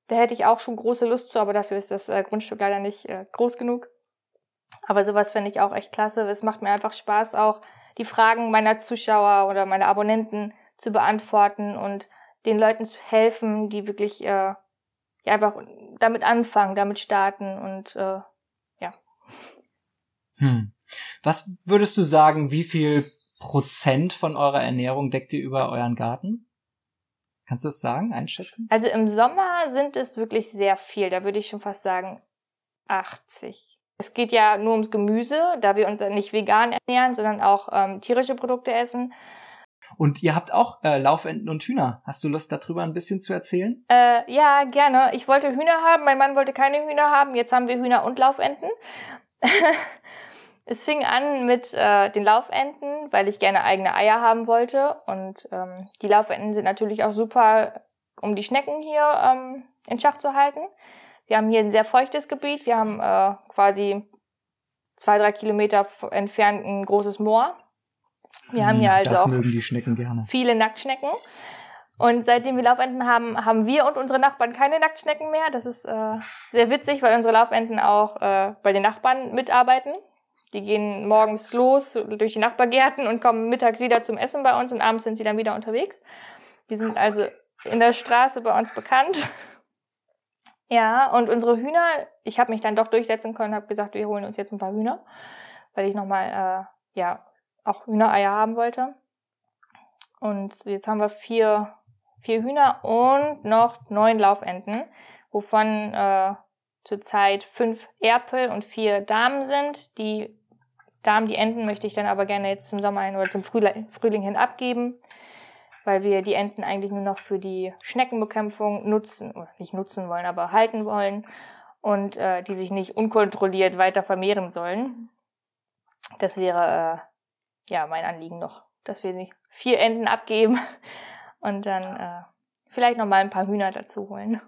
Da hätte ich auch schon große Lust zu, aber dafür ist das äh, Grundstück leider nicht äh, groß genug. Aber sowas finde ich auch echt klasse. Es macht mir einfach Spaß, auch die Fragen meiner Zuschauer oder meiner Abonnenten zu beantworten und den Leuten zu helfen, die wirklich äh, ja, einfach damit anfangen, damit starten und äh, hm. Was würdest du sagen, wie viel Prozent von eurer Ernährung deckt ihr über euren Garten? Kannst du das sagen, einschätzen? Also im Sommer sind es wirklich sehr viel. Da würde ich schon fast sagen 80. Es geht ja nur ums Gemüse, da wir uns nicht vegan ernähren, sondern auch ähm, tierische Produkte essen. Und ihr habt auch äh, Laufenten und Hühner. Hast du Lust, darüber ein bisschen zu erzählen? Äh, ja, gerne. Ich wollte Hühner haben, mein Mann wollte keine Hühner haben. Jetzt haben wir Hühner und Laufenten. Es fing an mit äh, den Laufenten, weil ich gerne eigene Eier haben wollte. Und ähm, die Laufenten sind natürlich auch super, um die Schnecken hier ähm, in Schach zu halten. Wir haben hier ein sehr feuchtes Gebiet. Wir haben äh, quasi zwei, drei Kilometer entfernt ein großes Moor. Wir haben hier hm, also auch viele Nacktschnecken. Und seitdem wir Laufenten haben, haben wir und unsere Nachbarn keine Nacktschnecken mehr. Das ist äh, sehr witzig, weil unsere Laufenten auch äh, bei den Nachbarn mitarbeiten. Die gehen morgens los durch die Nachbargärten und kommen mittags wieder zum Essen bei uns und abends sind sie dann wieder unterwegs. Die sind also in der Straße bei uns bekannt. Ja, und unsere Hühner, ich habe mich dann doch durchsetzen können, habe gesagt, wir holen uns jetzt ein paar Hühner, weil ich nochmal, äh, ja, auch Hühnereier haben wollte. Und jetzt haben wir vier, vier Hühner und noch neun Laufenten, wovon äh, zurzeit fünf Erpel und vier Damen sind. Die Damen, die Enten möchte ich dann aber gerne jetzt zum Sommer hin oder zum Frühling hin abgeben, weil wir die Enten eigentlich nur noch für die Schneckenbekämpfung nutzen, oder nicht nutzen wollen, aber halten wollen und äh, die sich nicht unkontrolliert weiter vermehren sollen. Das wäre äh, ja mein Anliegen noch, dass wir die vier Enten abgeben und dann äh, vielleicht noch mal ein paar Hühner dazu holen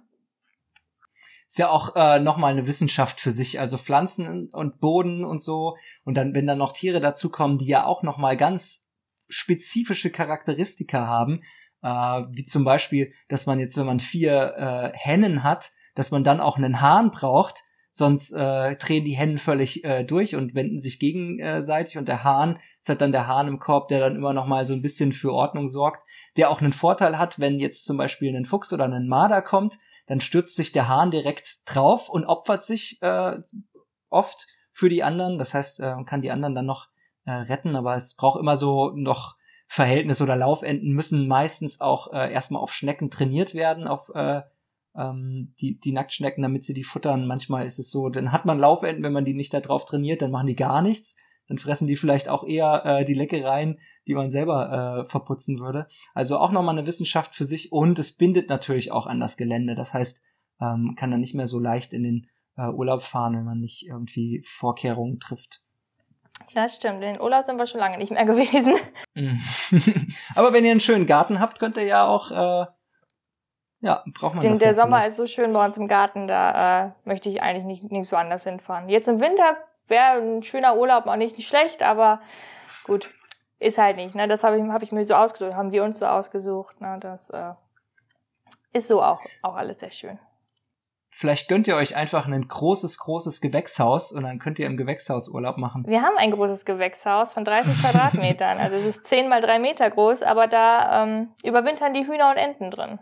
ist ja auch äh, nochmal eine Wissenschaft für sich, also Pflanzen und Boden und so. Und dann, wenn dann noch Tiere dazukommen, die ja auch nochmal ganz spezifische Charakteristika haben, äh, wie zum Beispiel, dass man jetzt, wenn man vier äh, Hennen hat, dass man dann auch einen Hahn braucht, sonst äh, drehen die Hennen völlig äh, durch und wenden sich gegenseitig und der Hahn ist halt dann der Hahn im Korb, der dann immer noch mal so ein bisschen für Ordnung sorgt, der auch einen Vorteil hat, wenn jetzt zum Beispiel ein Fuchs oder ein Marder kommt, dann stürzt sich der Hahn direkt drauf und opfert sich äh, oft für die anderen. Das heißt, äh, man kann die anderen dann noch äh, retten, aber es braucht immer so noch Verhältnis oder Laufenden müssen meistens auch äh, erstmal auf Schnecken trainiert werden, auf äh, ähm, die, die Nacktschnecken, damit sie die futtern. Manchmal ist es so, dann hat man Laufenden, wenn man die nicht darauf trainiert, dann machen die gar nichts. Dann fressen die vielleicht auch eher äh, die Leckereien, die man selber äh, verputzen würde. Also auch nochmal eine Wissenschaft für sich und es bindet natürlich auch an das Gelände. Das heißt, ähm, kann dann nicht mehr so leicht in den äh, Urlaub fahren, wenn man nicht irgendwie Vorkehrungen trifft. Das stimmt. In den Urlaub sind wir schon lange nicht mehr gewesen. Mhm. Aber wenn ihr einen schönen Garten habt, könnt ihr ja auch, äh, ja, braucht man Den, das der Sommer vielleicht. ist so schön bei uns im Garten, da äh, möchte ich eigentlich nicht, nicht so anders hinfahren. Jetzt im Winter wäre ein schöner Urlaub auch nicht, nicht schlecht, aber gut, ist halt nicht. Ne? Das habe ich, hab ich mir so ausgesucht, haben wir uns so ausgesucht. Ne? Das äh, ist so auch, auch alles sehr schön. Vielleicht gönnt ihr euch einfach ein großes, großes Gewächshaus und dann könnt ihr im Gewächshaus Urlaub machen. Wir haben ein großes Gewächshaus von 30 Quadratmetern. Also es ist 10 mal 3 Meter groß, aber da ähm, überwintern die Hühner und Enten drin.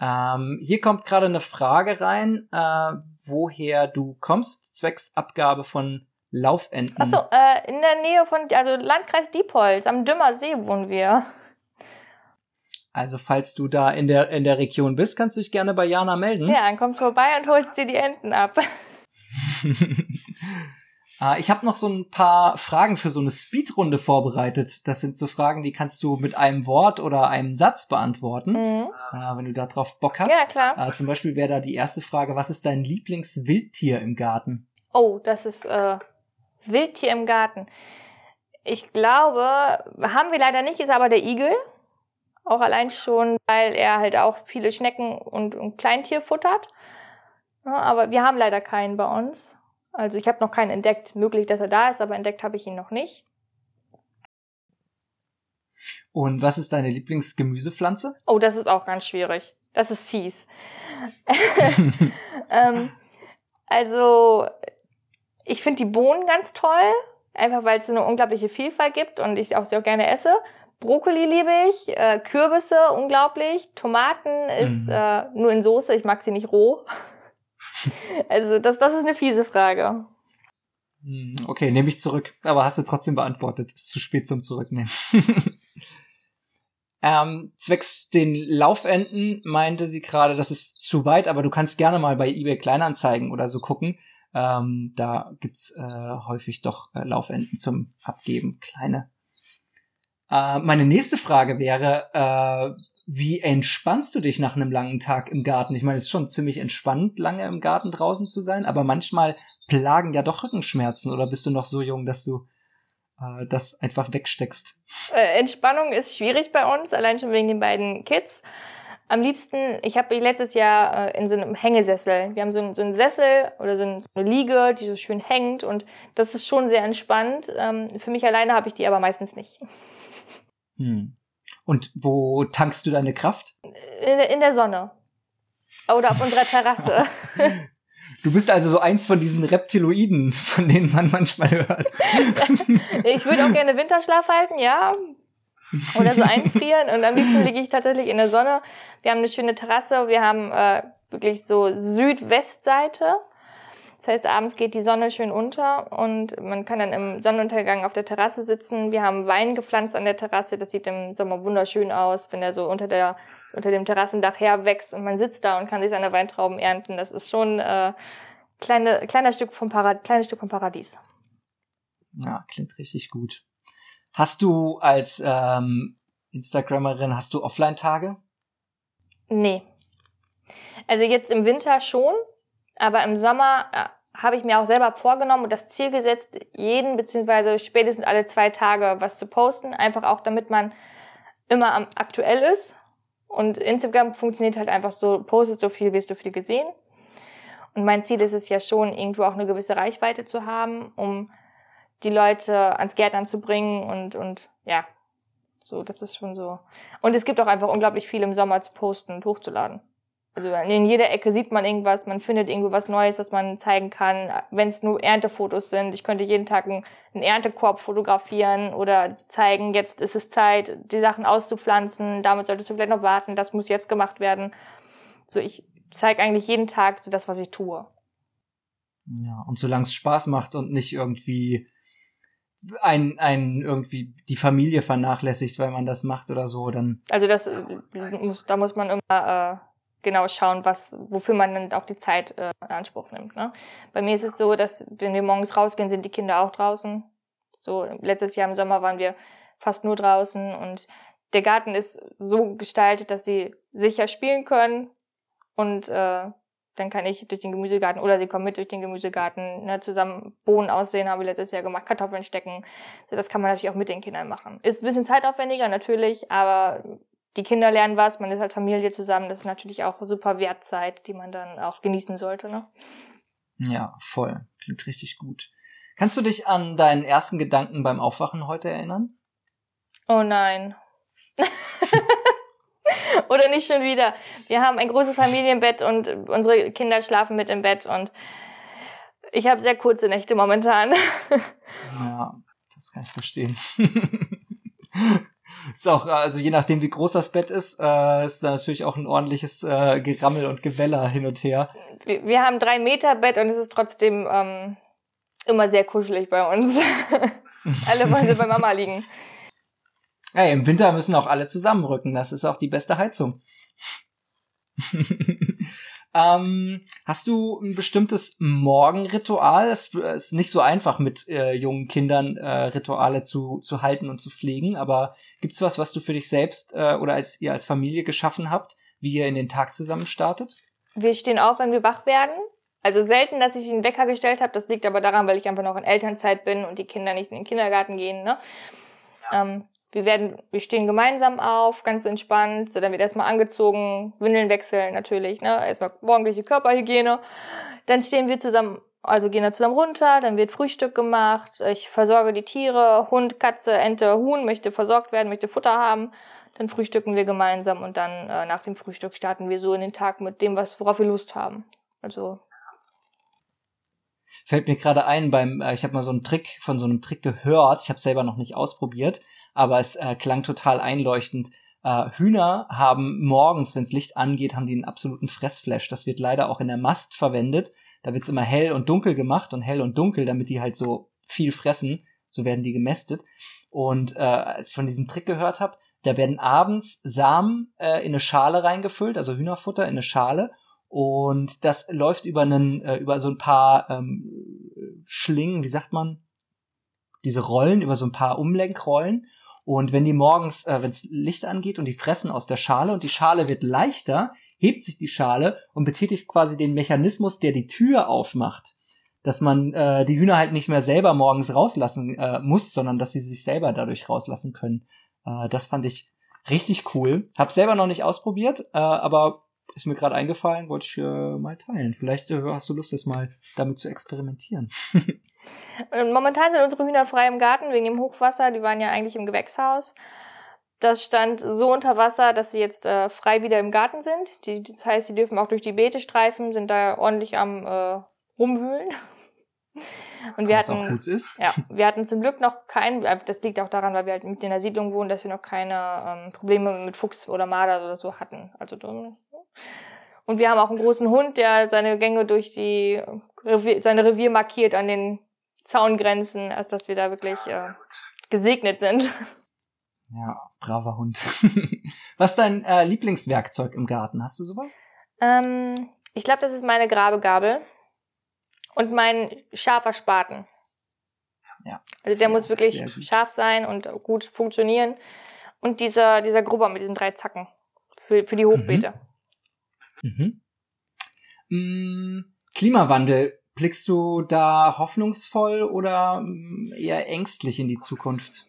Ähm, hier kommt gerade eine Frage rein, äh, woher du kommst, zwecks Abgabe von Laufenten. Achso, äh, in der Nähe von, also Landkreis Diepholz, am Dümmer See wohnen wir. Also falls du da in der, in der Region bist, kannst du dich gerne bei Jana melden. Ja, dann kommst vorbei und holst dir die Enten ab. Äh, ich habe noch so ein paar Fragen für so eine Speedrunde vorbereitet. Das sind so Fragen, die kannst du mit einem Wort oder einem Satz beantworten, Mhm. äh, wenn du darauf Bock hast. Ja, klar. Äh, zum Beispiel wäre da die erste Frage, was ist dein Lieblingswildtier im Garten? Oh, das ist äh, Wildtier im Garten. Ich glaube, haben wir leider nicht, ist aber der Igel. Auch allein schon, weil er halt auch viele Schnecken und, und Kleintier futtert. Ja, aber wir haben leider keinen bei uns. Also ich habe noch keinen entdeckt. Möglich, dass er da ist, aber entdeckt habe ich ihn noch nicht. Und was ist deine Lieblingsgemüsepflanze? Oh, das ist auch ganz schwierig. Das ist fies. ähm, also, ich finde die Bohnen ganz toll, einfach weil es eine unglaubliche Vielfalt gibt und ich auch sehr gerne esse. Brokkoli liebe ich, äh, Kürbisse unglaublich, Tomaten ist Mhm. äh, nur in Soße, ich mag sie nicht roh. also das, das ist eine fiese Frage. Hm, Okay, nehme ich zurück. Aber hast du trotzdem beantwortet. Ist zu spät zum Zurücknehmen. ähm, zwecks den Laufenden meinte sie gerade, das ist zu weit, aber du kannst gerne mal bei eBay Kleinanzeigen oder so gucken. Ähm, da gibt's äh, häufig doch äh, Laufenden zum Abgeben, kleine. Äh, meine nächste Frage wäre, äh, wie entspannst du dich nach einem langen Tag im Garten? Ich meine, es ist schon ziemlich entspannt, lange im Garten draußen zu sein, aber manchmal plagen ja doch Rückenschmerzen oder bist du noch so jung, dass du äh, das einfach wegsteckst? Äh, Entspannung ist schwierig bei uns, allein schon wegen den beiden Kids. Am liebsten, ich habe letztes Jahr äh, in so einem Hängesessel. Wir haben so, einen- so einen Sessel oder so, ein, so eine Liege, die so schön hängt und das ist schon sehr entspannt. Ähm, für mich alleine habe ich die aber meistens nicht. Hm. Und wo tankst du deine Kraft? In, der- in der Sonne. Oder auf unserer Terrasse. Du bist also so eins von diesen Reptiloiden, von denen man manchmal hört. ich würde auch gerne Winterschlaf halten, ja. Oder so einfrieren. Und am liebsten liege ich tatsächlich in der Sonne. Wir haben eine schöne Terrasse. Wir haben äh, wirklich so Südwestseite. Das heißt, abends geht die Sonne schön unter und man kann dann im Sonnenuntergang auf der Terrasse sitzen. Wir haben Wein gepflanzt an der Terrasse. Das sieht im Sommer wunderschön aus, wenn er so unter der unter dem Terrassendach herwächst und man sitzt da und kann sich seine Weintrauben ernten. Das ist schon äh, kleine, kleiner Stück vom Parad kleines Stück vom Paradies. Ja, klingt richtig gut. Hast du als ähm, Instagrammerin, hast du Offline-Tage? Nee. Also jetzt im Winter schon, aber im Sommer äh, habe ich mir auch selber vorgenommen und das Ziel gesetzt, jeden beziehungsweise spätestens alle zwei Tage was zu posten, einfach auch damit man immer am aktuell ist. Und Instagram funktioniert halt einfach so, postet so viel, wirst du viel gesehen. Und mein Ziel ist es ja schon, irgendwo auch eine gewisse Reichweite zu haben, um die Leute ans Gärtnern zu bringen und, und ja, so, das ist schon so. Und es gibt auch einfach unglaublich viel im Sommer zu posten und hochzuladen. Also in jeder Ecke sieht man irgendwas, man findet irgendwo was Neues, was man zeigen kann. Wenn es nur Erntefotos sind, ich könnte jeden Tag einen, einen Erntekorb fotografieren oder zeigen, jetzt ist es Zeit, die Sachen auszupflanzen, damit solltest du vielleicht noch warten, das muss jetzt gemacht werden. So, ich zeige eigentlich jeden Tag so das, was ich tue. Ja, und solange es Spaß macht und nicht irgendwie ein, ein irgendwie die Familie vernachlässigt, weil man das macht oder so, dann Also das äh, muss, da muss man immer äh, genau schauen, was, wofür man dann auch die Zeit äh, in Anspruch nimmt. Ne? Bei mir ist es so, dass wenn wir morgens rausgehen, sind die Kinder auch draußen. So letztes Jahr im Sommer waren wir fast nur draußen und der Garten ist so gestaltet, dass sie sicher spielen können und äh, Dann kann ich durch den Gemüsegarten oder sie kommen mit durch den Gemüsegarten, ne, zusammen Bohnen aussehen, haben wir letztes Jahr gemacht, Kartoffeln stecken. Das kann man natürlich auch mit den Kindern machen. Ist ein bisschen zeitaufwendiger natürlich, aber die Kinder lernen was, man ist als Familie zusammen, das ist natürlich auch super Wertzeit, die man dann auch genießen sollte. Ne? Ja, voll. Klingt richtig gut. Kannst du dich an deinen ersten Gedanken beim Aufwachen heute erinnern? Oh nein. Oder nicht schon wieder. Wir haben ein großes Familienbett und unsere Kinder schlafen mit im Bett und ich habe sehr kurze Nächte momentan. Ja, das kann ich verstehen. ist auch, also je nachdem, wie groß das Bett ist, äh, ist da natürlich auch ein ordentliches äh, Gerammel und Geweller hin und her. Wir, haben drei Meter Bett und es ist trotzdem ähm, immer sehr kuschelig bei uns. alle wollen sie bei Mama liegen. Ey, im Winter müssen auch alle zusammenrücken. Das ist auch die beste Heizung. ähm, hast du ein bestimmtes Morgenritual? Es ist nicht so einfach mit äh, jungen Kindern äh, Rituale zu, zu halten und zu pflegen, aber gibt's was, was du für dich selbst äh, oder als ihr als Familie geschaffen habt, wie ihr in den Tag zusammen startet? Wir stehen auf, wenn wir wach werden. Also selten, dass ich einen Wecker gestellt habe. Das liegt aber daran, weil ich einfach noch in Elternzeit bin und die Kinder nicht in den Kindergarten gehen. Ne? Ja. Ähm, wir werden, wir stehen gemeinsam auf, ganz entspannt. So, dann wird erstmal angezogen, Windeln wechseln natürlich, ne? Erstmal morgendliche Körperhygiene. Dann stehen wir zusammen, also gehen wir zusammen runter, dann wird Frühstück gemacht. Ich versorge die Tiere, Hund, Katze, Ente, Huhn möchte versorgt werden, möchte Futter haben. Dann frühstücken wir gemeinsam und dann äh, nach dem Frühstück starten wir so in den Tag mit dem, was worauf wir Lust haben. Also fällt mir gerade ein beim äh, ich habe mal so einen Trick von so einem Trick gehört, ich habe selber noch nicht ausprobiert, aber es äh, klang total einleuchtend. Äh, Hühner haben morgens, wenns Licht angeht, haben die einen absoluten Fressflash. Das wird leider auch in der Mast verwendet. Da wird's immer hell und dunkel gemacht und hell und dunkel, damit die halt so viel fressen. So werden die gemästet. Und äh, als ich von diesem Trick gehört habe, da werden abends Samen äh, in eine Schale reingefüllt, also Hühnerfutter in eine Schale. Und das läuft über einen, äh, über so ein paar ähm, Schlingen, wie sagt man? Diese Rollen, über so ein paar Umlenkrollen. Und wenn die morgens, äh, wenn es Licht angeht und die fressen aus der Schale und die Schale wird leichter, hebt sich die Schale und betätigt quasi den Mechanismus, der die Tür aufmacht. Dass man äh, die Hühner halt nicht mehr selber morgens rauslassen äh, muss, sondern dass sie sich selber dadurch rauslassen können. Äh, das fand ich richtig cool. Hab selber noch nicht ausprobiert, äh, aber ist mir gerade eingefallen, wollte ich äh, mal teilen. Vielleicht äh, hast du Lust, jetzt mal damit zu experimentieren. Momentan sind unsere Hühner frei im Garten wegen dem Hochwasser. Die waren ja eigentlich im Gewächshaus. Das stand so unter Wasser, dass sie jetzt äh, frei wieder im Garten sind. Die, das heißt, sie dürfen auch durch die Beete streifen, sind da ordentlich am äh, rumwühlen. Und wir Was hatten, auch gut ist. ja, wir hatten zum Glück noch kein, äh, das liegt auch daran, weil wir halt mit in der Siedlung wohnen, dass wir noch keine ähm, Probleme mit Fuchs oder Marder oder so hatten. Also und wir haben auch einen großen Hund, der seine Gänge durch die Revier, seine Revier markiert an den Zaungrenzen, als dass wir da wirklich äh, gesegnet sind. Ja, braver Hund. Was ist dein äh, Lieblingswerkzeug im Garten? Hast du sowas? Ähm, ich glaube, das ist meine Grabegabel und mein scharfer Spaten. Ja. Also der sehr, muss wirklich scharf sein und gut funktionieren. Und dieser, dieser Grubber mit diesen drei Zacken für, für die Hochbeete. Mhm. Mm, Klimawandel. Blickst du da hoffnungsvoll oder mm, eher ängstlich in die Zukunft?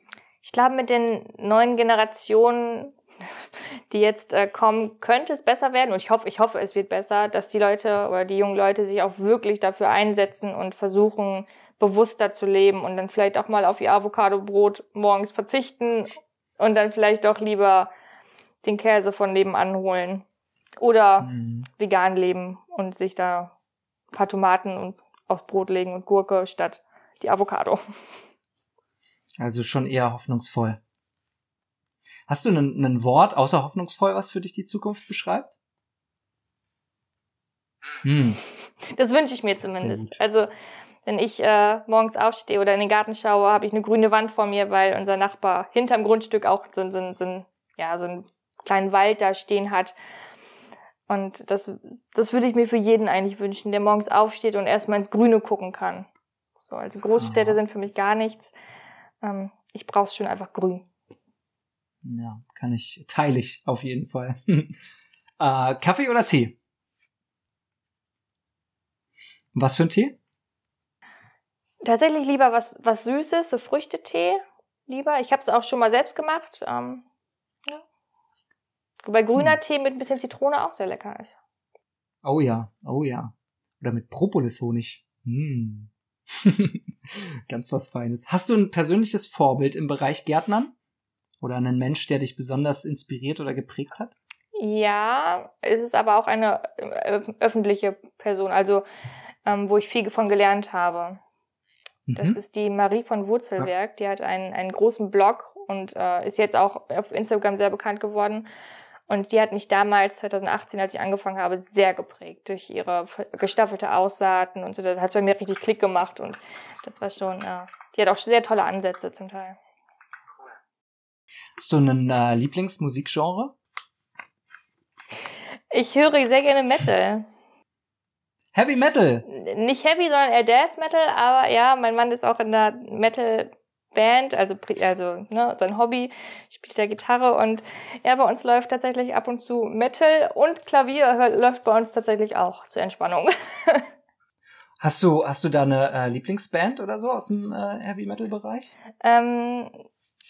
Ich glaube, mit den neuen Generationen, die jetzt äh, kommen, könnte es besser werden. Und ich hoffe, ich hoffe, es wird besser, dass die Leute oder die jungen Leute sich auch wirklich dafür einsetzen und versuchen, bewusster zu leben und dann vielleicht auch mal auf ihr Avocado-Brot morgens verzichten und dann vielleicht doch lieber den Käse von nebenan holen. Oder Mhm. vegan leben und sich da ein paar Tomaten und aufs Brot legen und Gurke statt die Avocado. Also schon eher hoffnungsvoll. Hast du ein Wort außer hoffnungsvoll, was für dich die Zukunft beschreibt? Hm. Das wünsche ich mir zumindest. Also wenn ich äh, morgens aufstehe oder in den Garten schaue, habe ich eine grüne Wand vor mir, weil unser Nachbar hinterm Grundstück auch so, so, so, ein, ja, so einen kleinen Wald da stehen hat. Und das, das würde ich mir für jeden eigentlich wünschen, der morgens aufsteht und erstmal ins Grüne gucken kann. So, also Großstädte Aha. sind für mich gar nichts. Ähm, ich brauche es schon einfach grün. Ja, kann ich, teile ich auf jeden Fall. äh, Kaffee oder Tee? Was für ein Tee? Tatsächlich lieber was, was Süßes, so Früchtetee lieber. Ich habe es auch schon mal selbst gemacht. Ähm, ja. Wobei grüner hm. Tee mit ein bisschen Zitrone auch sehr lecker ist. Oh ja, oh ja. Oder mit Propolishonig. Hm. Ganz was Feines. Hast du ein persönliches Vorbild im Bereich Gärtnern? Oder einen Mensch, der dich besonders inspiriert oder geprägt hat? Ja, es ist aber auch eine äh, öffentliche Person, also ähm, wo ich viel von gelernt habe. Das mhm. ist die Marie von Wurzelwerk. Die hat einen, einen großen Blog und äh, ist jetzt auch auf Instagram sehr bekannt geworden. Und die hat mich damals, 2018, als ich angefangen habe, sehr geprägt durch ihre gestaffelte Aussaaten und so. Das hat bei mir richtig Klick gemacht und das war schon, äh, die hat auch sehr tolle Ansätze zum Teil. Hast du einen äh, Lieblingsmusikgenre? Ich höre sehr gerne Metal. Heavy Metal? Nicht Heavy, sondern eher Death Metal, aber ja, mein Mann ist auch in der Metal Band, also, also ne, sein Hobby, spielt der Gitarre und ja, bei uns läuft tatsächlich ab und zu Metal und Klavier läuft bei uns tatsächlich auch zur Entspannung. hast du, hast du da eine äh, Lieblingsband oder so aus dem äh, Heavy Metal Bereich? Ähm,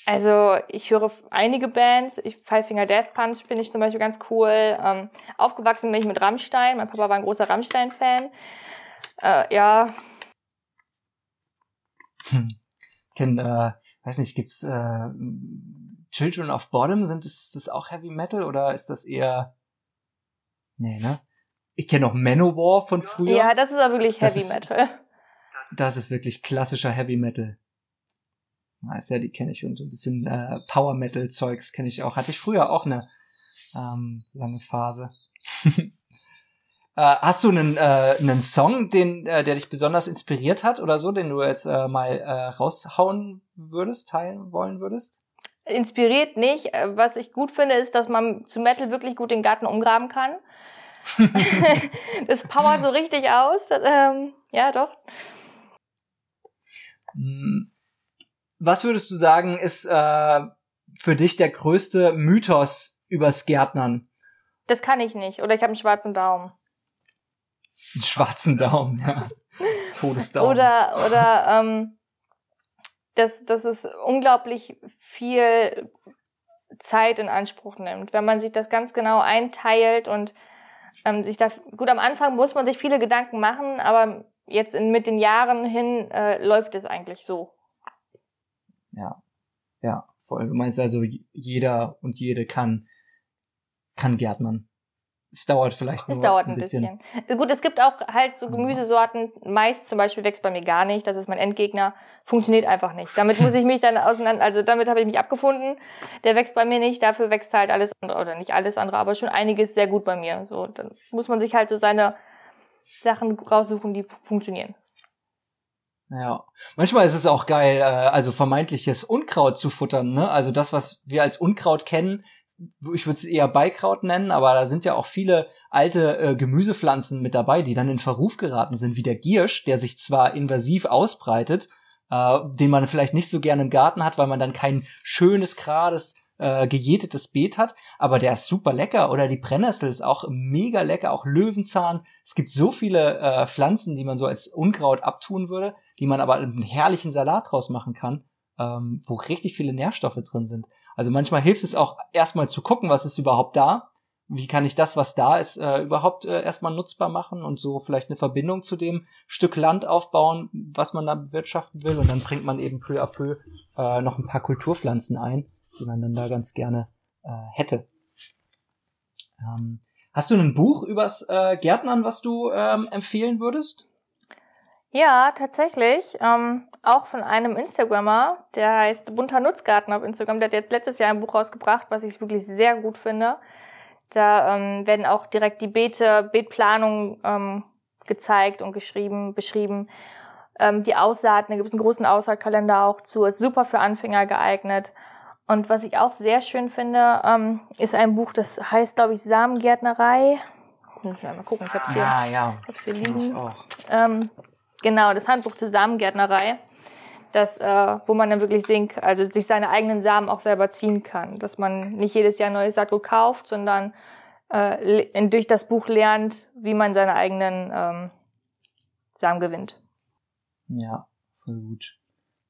also ich höre einige Bands. Ich, Five Finger Death Punch finde ich zum Beispiel ganz cool. Ähm, aufgewachsen bin ich mit Rammstein. Mein Papa war ein großer Rammstein-Fan. Äh, ja. Hm. Kenn, äh, weiß nicht, gibt's äh, Children of Bottom? Sind das, ist das auch Heavy Metal oder ist das eher. Nee, ne? Ich kenne noch Manowar von früher. Ja, das ist aber wirklich das, Heavy Metal. das ist wirklich klassischer Heavy Metal. Weiß ja, die kenne ich und so ein bisschen äh, Power Metal Zeugs kenne ich auch. Hatte ich früher auch eine ähm, lange Phase. äh, hast du einen, äh, einen Song, den, äh, der dich besonders inspiriert hat oder so, den du jetzt äh, mal äh, raushauen würdest, teilen wollen würdest? Inspiriert nicht. Äh, was ich gut finde, ist, dass man zu Metal wirklich gut den Garten umgraben kann. das powert so richtig aus. Das, ähm, ja, doch. Hm was würdest du sagen, ist äh, für dich der größte Mythos übers Gärtnern? Das kann ich nicht. Oder ich habe einen schwarzen Daumen. Einen schwarzen Daumen, ja. Todesdaumen. Oder, oder ähm, dass, dass es unglaublich viel Zeit in Anspruch nimmt. Wenn man sich das ganz genau einteilt und ähm, sich da gut am Anfang muss man sich viele Gedanken machen, aber jetzt in, mit den Jahren hin äh, läuft es eigentlich so. Ja. Ja, vor allem, du meinst also, jeder und jede kann, kann Gärtnern. Es dauert vielleicht nur es dauert ein, bisschen. bisschen. Gut, es gibt auch halt so Gemüsesorten. Mais zum Beispiel wächst bei mir gar nicht. Das ist mein Endgegner. Funktioniert einfach nicht. Damit muss ich mich dann auseinander, also damit habe ich mich abgefunden. Der wächst bei mir nicht. Dafür wächst halt alles andere, oder nicht alles andere, aber schon einiges sehr gut bei mir. So, dann muss man sich halt so seine Sachen raussuchen, die funktionieren. Ja, manchmal ist es auch geil, äh, also vermeintliches Unkraut zu futtern, ne? Also das, was wir als Unkraut kennen, ich würde es eher Beikraut nennen, aber da sind ja auch viele alte äh, Gemüsepflanzen mit dabei, die dann in Verruf geraten sind, wie der Giersch, der sich zwar invasiv ausbreitet, äh, den man vielleicht nicht so gerne im Garten hat, weil man dann kein schönes, gerades, äh, gejätetes Beet hat, aber der ist super lecker. Oder die Brennnessel ist auch mega lecker, auch Löwenzahn. Es gibt so viele äh, Pflanzen, die man so als Unkraut abtun würde die man aber einen herrlichen Salat draus machen kann, ähm, wo richtig viele Nährstoffe drin sind. Also manchmal hilft es auch erstmal zu gucken, was ist überhaupt da, wie kann ich das, was da ist, äh, überhaupt äh, erstmal nutzbar machen und so vielleicht eine Verbindung zu dem Stück Land aufbauen, was man da bewirtschaften will. Und dann bringt man eben peu à peu äh, noch ein paar Kulturpflanzen ein, die man dann da ganz gerne äh, hätte. Ähm, hast du ein Buch übers äh, Gärtnern, was du ähm, empfehlen würdest? Ja, tatsächlich. Ähm, auch von einem Instagrammer, der heißt Bunter Nutzgarten auf Instagram. Der hat jetzt letztes Jahr ein Buch rausgebracht, was ich wirklich sehr gut finde. Da ähm, werden auch direkt die Beete, Beetplanung ähm, gezeigt und geschrieben, beschrieben. Ähm, die Aussaaten, da gibt es einen großen Aussaatkalender auch zu. Ist super für Anfänger geeignet. Und was ich auch sehr schön finde, ähm, ist ein Buch, das heißt, glaube ich, Samengärtnerei. Ich muss mal gucken, ich hab's hier, ah, ja. ich hab's hier liegen. Ich auch. Ähm, Genau, das Handbuch zur Samengärtnerei, das, äh, wo man dann wirklich sehen, also sich seine eigenen Samen auch selber ziehen kann. Dass man nicht jedes Jahr neues Saatgut kauft, sondern äh, durch das Buch lernt, wie man seine eigenen ähm, Samen gewinnt. Ja, voll gut.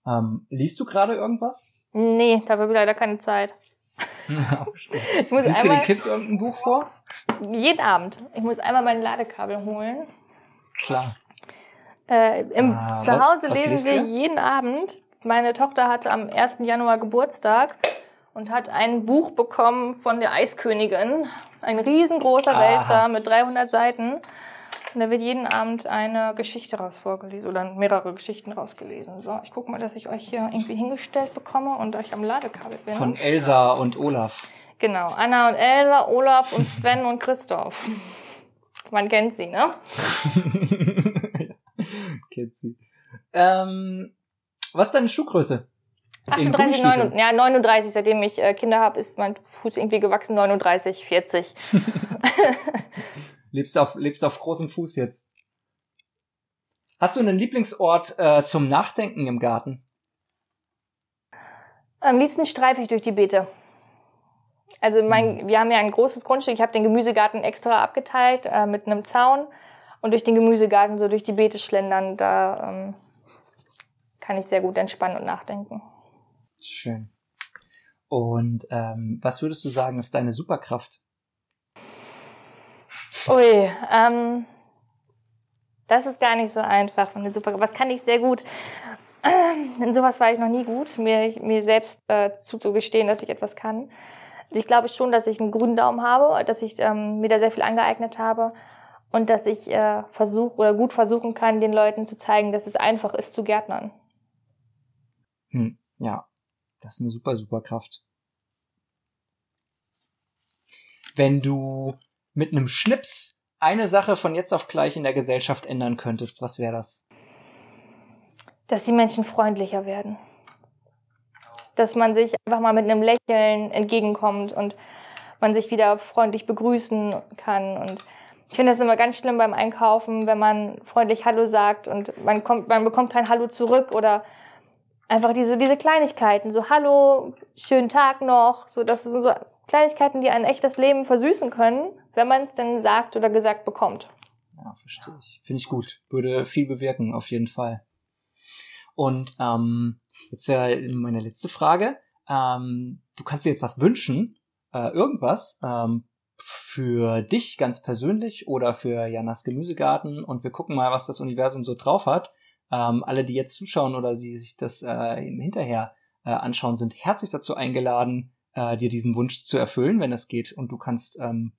Ähm, liest du gerade irgendwas? Nee, dafür habe ich leider keine Zeit. ich muss Liest du den Kids irgendein Buch vor? Jeden Abend. Ich muss einmal mein Ladekabel holen. Klar. Äh, im ah, Zuhause was, was lesen wir jeden Abend. Meine Tochter hatte am 1. Januar Geburtstag und hat ein Buch bekommen von der Eiskönigin. Ein riesengroßer Aha. Wälzer mit 300 Seiten. Und da wird jeden Abend eine Geschichte raus vorgelesen oder mehrere Geschichten rausgelesen. So, ich gucke mal, dass ich euch hier irgendwie hingestellt bekomme und euch am Ladekabel bin. Von Elsa und Olaf. Genau, Anna und Elsa, Olaf und Sven und Christoph. Man kennt sie, ne? kennt sie. Ähm, was ist deine Schuhgröße? 38, 39, ja, 39, seitdem ich äh, Kinder habe, ist mein Fuß irgendwie gewachsen, 39, 40. lebst auf, lebst auf großem Fuß jetzt. Hast du einen Lieblingsort äh, zum Nachdenken im Garten? Am liebsten streife ich durch die Beete. Also mein, hm. wir haben ja ein großes Grundstück. Ich habe den Gemüsegarten extra abgeteilt äh, mit einem Zaun und durch den Gemüsegarten so durch die Beete schlendern. Da ähm, kann ich sehr gut entspannen und nachdenken. Schön. Und ähm, was würdest du sagen, ist deine Superkraft? Ui, ähm, das ist gar nicht so einfach. Eine Superkraft. Was kann ich sehr gut? In sowas war ich noch nie gut, mir, mir selbst äh, zuzugestehen, dass ich etwas kann. Also ich glaube schon, dass ich einen grünen Daumen habe, dass ich ähm, mir da sehr viel angeeignet habe und dass ich äh, versuche oder gut versuchen kann, den Leuten zu zeigen, dass es einfach ist zu Gärtnern. Hm, ja, das ist eine super, super Kraft. Wenn du mit einem Schnips eine Sache von jetzt auf gleich in der Gesellschaft ändern könntest, was wäre das? Dass die Menschen freundlicher werden. Dass man sich einfach mal mit einem Lächeln entgegenkommt und man sich wieder freundlich begrüßen kann. Und ich finde das immer ganz schlimm beim Einkaufen, wenn man freundlich Hallo sagt und man kommt, man bekommt kein Hallo zurück oder einfach diese, diese Kleinigkeiten, so Hallo, schönen Tag noch, so, das sind so Kleinigkeiten, die ein echtes Leben versüßen können, wenn man es denn sagt oder gesagt bekommt. Ja, verstehe ich. Finde ich gut. Würde viel bewirken, auf jeden Fall. Und ähm, jetzt wäre meine letzte Frage. Ähm, du kannst dir jetzt was wünschen, äh, irgendwas, ähm, für dich ganz persönlich oder für Janas Gemüsegarten und wir gucken mal, was das Universum so drauf hat. Ähm, alle, die jetzt zuschauen oder sie sich das äh, hinterher äh, anschauen, sind herzlich dazu eingeladen, äh, dir diesen Wunsch zu erfüllen, wenn es geht. Und du kannst, ähm,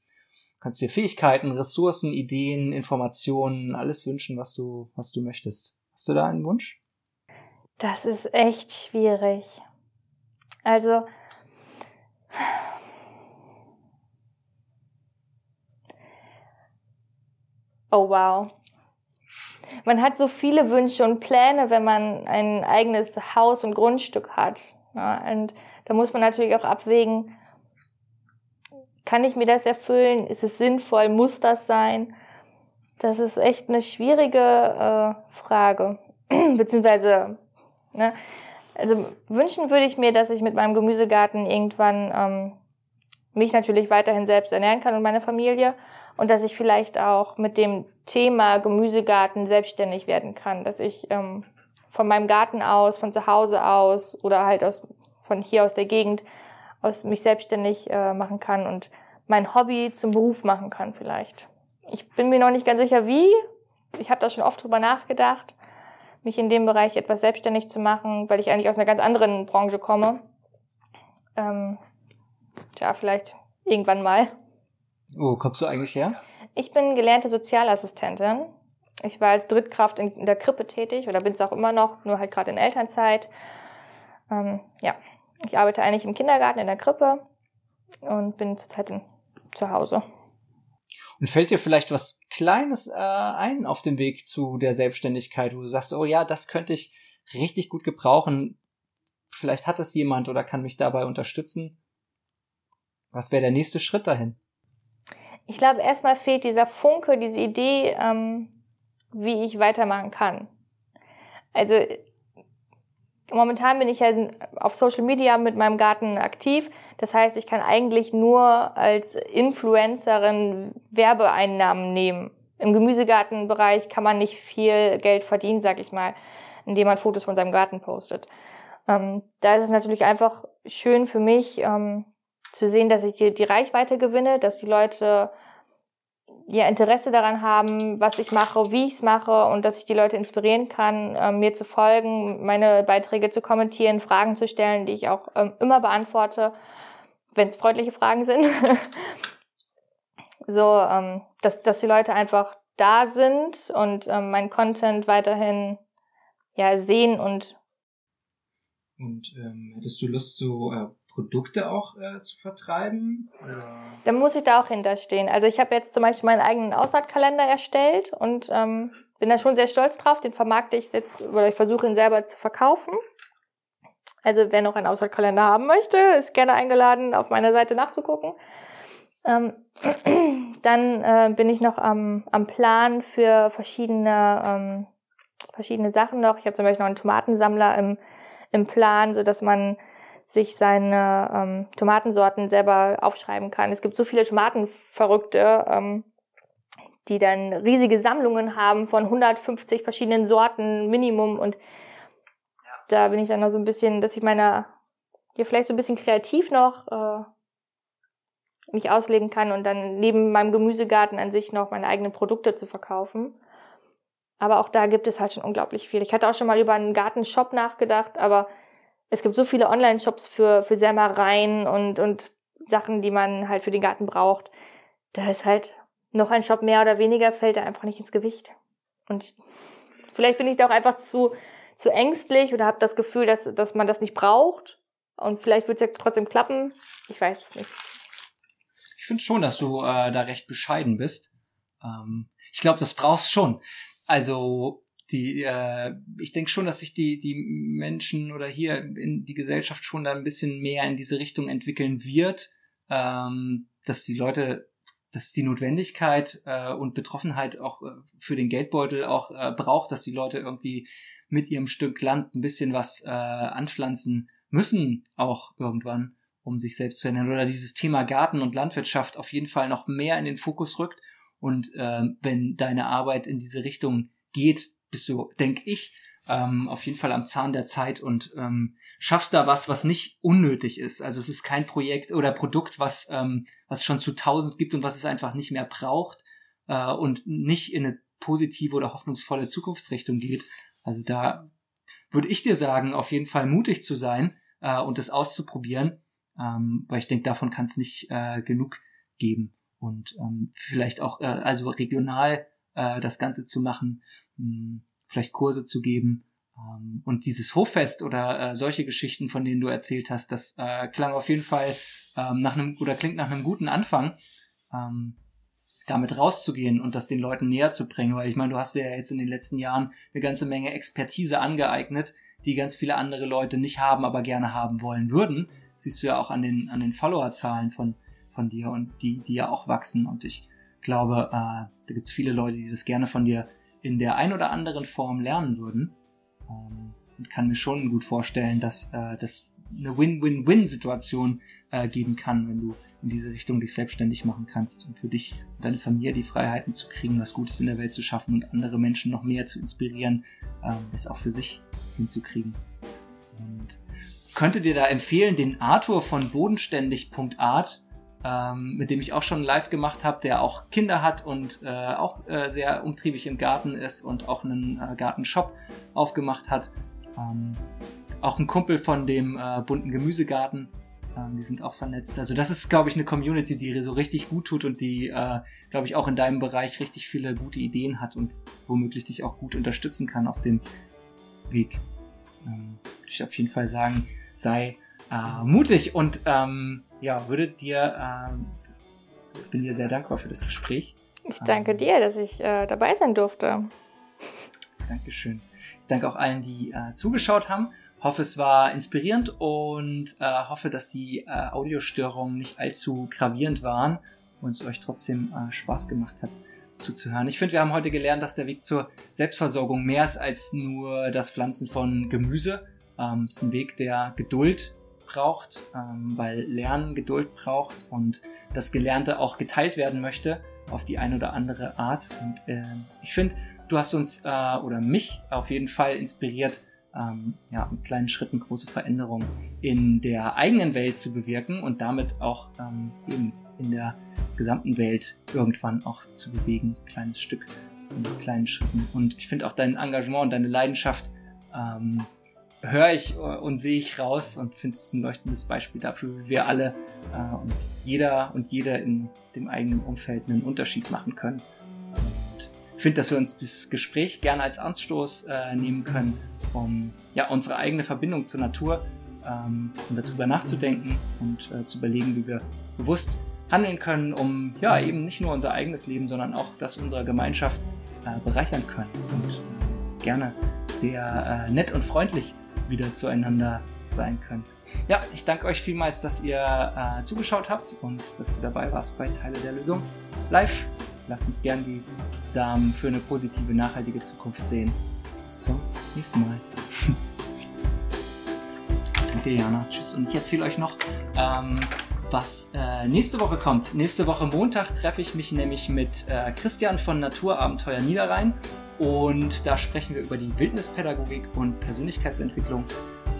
kannst dir Fähigkeiten, Ressourcen, Ideen, Informationen, alles wünschen, was du, was du möchtest. Hast du da einen Wunsch? Das ist echt schwierig. Also, oh wow. Man hat so viele Wünsche und Pläne, wenn man ein eigenes Haus und Grundstück hat. Ja, und da muss man natürlich auch abwägen, kann ich mir das erfüllen? Ist es sinnvoll? Muss das sein? Das ist echt eine schwierige äh, Frage. Beziehungsweise, ne? also wünschen würde ich mir, dass ich mit meinem Gemüsegarten irgendwann ähm, mich natürlich weiterhin selbst ernähren kann und meine Familie und dass ich vielleicht auch mit dem Thema Gemüsegarten selbstständig werden kann, dass ich ähm, von meinem Garten aus, von zu Hause aus oder halt aus von hier aus der Gegend aus mich selbstständig äh, machen kann und mein Hobby zum Beruf machen kann vielleicht. Ich bin mir noch nicht ganz sicher, wie. Ich habe da schon oft drüber nachgedacht, mich in dem Bereich etwas selbstständig zu machen, weil ich eigentlich aus einer ganz anderen Branche komme. Ähm, tja, vielleicht irgendwann mal. Wo kommst du eigentlich her? Ich bin gelernte Sozialassistentin. Ich war als Drittkraft in der Krippe tätig oder bin es auch immer noch, nur halt gerade in Elternzeit. Ähm, ja, ich arbeite eigentlich im Kindergarten in der Krippe und bin zurzeit in, zu Hause. Und fällt dir vielleicht was Kleines äh, ein auf dem Weg zu der Selbstständigkeit, wo du sagst, oh ja, das könnte ich richtig gut gebrauchen. Vielleicht hat es jemand oder kann mich dabei unterstützen. Was wäre der nächste Schritt dahin? Ich glaube, erstmal fehlt dieser Funke, diese Idee, ähm, wie ich weitermachen kann. Also momentan bin ich ja auf Social Media mit meinem Garten aktiv. Das heißt, ich kann eigentlich nur als Influencerin Werbeeinnahmen nehmen. im Gemüsegartenbereich kann man nicht viel Geld verdienen, sag ich mal, indem man Fotos von seinem Garten postet. Ähm, da ist es natürlich einfach schön für mich ähm, zu sehen, dass ich die, die Reichweite gewinne, dass die Leute ja Interesse daran haben, was ich mache, wie ich es mache und dass ich die Leute inspirieren kann, äh, mir zu folgen, meine Beiträge zu kommentieren, Fragen zu stellen, die ich auch ähm, immer beantworte, wenn es freundliche Fragen sind. so, ähm, dass, dass die Leute einfach da sind und ähm, mein Content weiterhin ja sehen und und ähm, hättest du Lust, so äh, Produkte auch äh, zu vertreiben? Dann muss ich da auch hinterstehen. Also ich habe jetzt zum Beispiel meinen eigenen Aussaatkalender erstellt und ähm, bin da schon sehr stolz drauf. Den vermarkte ich jetzt, oder ich versuche ihn selber zu verkaufen. Also wer noch einen Aussaatkalender haben möchte, ist gerne eingeladen, auf meiner Seite nachzugucken. Ähm, dann äh, bin ich noch am, am Plan für verschiedene, ähm, verschiedene Sachen noch. Ich habe zum Beispiel noch einen Tomatensammler im, im Plan, so dass man sich seine ähm, Tomatensorten selber aufschreiben kann. Es gibt so viele Tomatenverrückte, ähm, die dann riesige Sammlungen haben von 150 verschiedenen Sorten Minimum und da bin ich dann noch so ein bisschen, dass ich meiner hier vielleicht so ein bisschen kreativ noch äh, mich ausleben kann und dann neben meinem Gemüsegarten an sich noch meine eigenen Produkte zu verkaufen. Aber auch da gibt es halt schon unglaublich viel. Ich hatte auch schon mal über einen Gartenshop nachgedacht, aber es gibt so viele Online-Shops für, für Sämereien und, und Sachen, die man halt für den Garten braucht. Da ist halt noch ein Shop mehr oder weniger, fällt da einfach nicht ins Gewicht. Und vielleicht bin ich da auch einfach zu, zu ängstlich oder habe das Gefühl, dass, dass man das nicht braucht. Und vielleicht wird es ja trotzdem klappen. Ich weiß es nicht finde schon, dass du äh, da recht bescheiden bist. Ähm, ich glaube, das brauchst schon. Also die, äh, ich denke schon, dass sich die die Menschen oder hier in die Gesellschaft schon da ein bisschen mehr in diese Richtung entwickeln wird, ähm, dass die Leute, dass die Notwendigkeit äh, und Betroffenheit auch äh, für den Geldbeutel auch äh, braucht, dass die Leute irgendwie mit ihrem Stück Land ein bisschen was äh, anpflanzen müssen, auch irgendwann um sich selbst zu ernähren oder dieses Thema Garten und Landwirtschaft auf jeden Fall noch mehr in den Fokus rückt. Und ähm, wenn deine Arbeit in diese Richtung geht, bist du, denke ich, ähm, auf jeden Fall am Zahn der Zeit und ähm, schaffst da was, was nicht unnötig ist. Also es ist kein Projekt oder Produkt, was ähm, was schon zu tausend gibt und was es einfach nicht mehr braucht äh, und nicht in eine positive oder hoffnungsvolle Zukunftsrichtung geht. Also da würde ich dir sagen, auf jeden Fall mutig zu sein äh, und das auszuprobieren ähm, weil ich denke, davon kann es nicht äh, genug geben. Und ähm, vielleicht auch, äh, also regional äh, das Ganze zu machen, mh, hm, vielleicht Kurse zu geben. Ähm, und dieses Hoffest oder äh, solche Geschichten, von denen du erzählt hast, das äh, klang auf jeden Fall ähm, nach einem oder klingt nach einem guten Anfang. Ähm, damit rauszugehen und das den Leuten näher zu bringen, weil ich meine, du hast ja jetzt in den letzten Jahren eine ganze Menge Expertise angeeignet, die ganz viele andere Leute nicht haben, aber gerne haben wollen würden siehst du ja auch an den, an den Followerzahlen von, von dir und die, die ja auch wachsen. Und ich glaube, äh, da gibt es viele Leute, die das gerne von dir in der ein oder anderen Form lernen würden. Ähm, und kann mir schon gut vorstellen, dass äh, das eine Win-Win-Win-Situation äh, geben kann, wenn du in diese Richtung dich selbstständig machen kannst und für dich und deine Familie die Freiheiten zu kriegen, was Gutes in der Welt zu schaffen und andere Menschen noch mehr zu inspirieren, äh, das auch für sich hinzukriegen. Und könnte dir da empfehlen, den Arthur von bodenständig.art, ähm, mit dem ich auch schon live gemacht habe, der auch Kinder hat und äh, auch äh, sehr umtriebig im Garten ist und auch einen äh, Gartenshop aufgemacht hat. Ähm, auch ein Kumpel von dem äh, bunten Gemüsegarten. Ähm, die sind auch vernetzt. Also das ist, glaube ich, eine Community, die so richtig gut tut und die, äh, glaube ich, auch in deinem Bereich richtig viele gute Ideen hat und womöglich dich auch gut unterstützen kann auf dem Weg. Ähm, ich auf jeden Fall sagen, sei äh, mutig und ähm, ja, würde dir, ähm, ich bin dir sehr dankbar für das Gespräch. Ich danke ähm, dir, dass ich äh, dabei sein durfte. Dankeschön. Ich danke auch allen, die äh, zugeschaut haben. Hoffe, es war inspirierend und äh, hoffe, dass die äh, Audiostörungen nicht allzu gravierend waren und es euch trotzdem äh, Spaß gemacht hat zuzuhören. Ich finde, wir haben heute gelernt, dass der Weg zur Selbstversorgung mehr ist als nur das Pflanzen von Gemüse, ähm, ist ein Weg, der Geduld braucht, ähm, weil Lernen Geduld braucht und das Gelernte auch geteilt werden möchte. auf die eine oder andere Art. Und äh, ich finde, du hast uns äh, oder mich auf jeden Fall inspiriert, ähm, ja, mit kleinen Schritten große Veränderungen in der eigenen Welt zu bewirken und damit auch ähm, eben in der gesamten Welt irgendwann auch zu bewegen, ein kleines Stück von kleinen Schritten. Und ich finde auch dein Engagement und deine Leidenschaft ähm, höre ich und sehe ich raus und finde es ein leuchtendes Beispiel dafür, wie wir alle äh, und jeder und jeder in dem eigenen Umfeld einen Unterschied machen können. Und ich finde, dass wir uns dieses Gespräch gerne als Anstoß äh, nehmen können, um ja unsere eigene Verbindung zur Natur ähm, um darüber nachzudenken und äh, zu überlegen, wie wir bewusst handeln können, um ja eben nicht nur unser eigenes Leben, sondern auch das unserer Gemeinschaft äh, bereichern können und äh, gerne sehr äh, nett und freundlich wieder zueinander sein können. Ja, ich danke euch vielmals, dass ihr äh, zugeschaut habt und dass du dabei warst bei Teile der Lösung live. Lasst uns gern die Samen für eine positive, nachhaltige Zukunft sehen. Bis zum nächsten Mal. Danke, Jana. Tschüss. Und ich erzähle euch noch, ähm, was äh, nächste Woche kommt. Nächste Woche Montag treffe ich mich nämlich mit äh, Christian von Naturabenteuer Niederrhein und da sprechen wir über die Wildnispädagogik und Persönlichkeitsentwicklung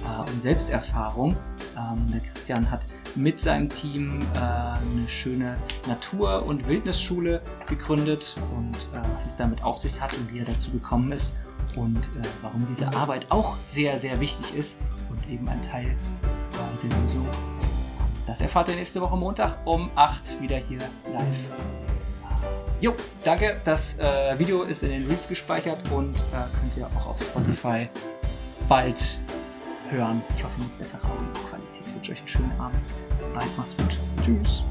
äh, und Selbsterfahrung. Ähm, der Christian hat mit seinem Team äh, eine schöne Natur- und Wildnisschule gegründet und äh, was es damit auf sich hat und wie er dazu gekommen ist und äh, warum diese Arbeit auch sehr, sehr wichtig ist und eben ein Teil äh, der Lösung. Das erfahrt ihr nächste Woche Montag um 8 wieder hier live. Jo, danke. Das äh, Video ist in den Reels gespeichert und äh, könnt ihr auch auf Spotify bald hören. Ich hoffe mit besserer Audioqualität. Ich wünsche euch einen schönen Abend. Bis bald. Macht's gut. Tschüss.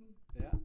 Alles im Kasten? Ja.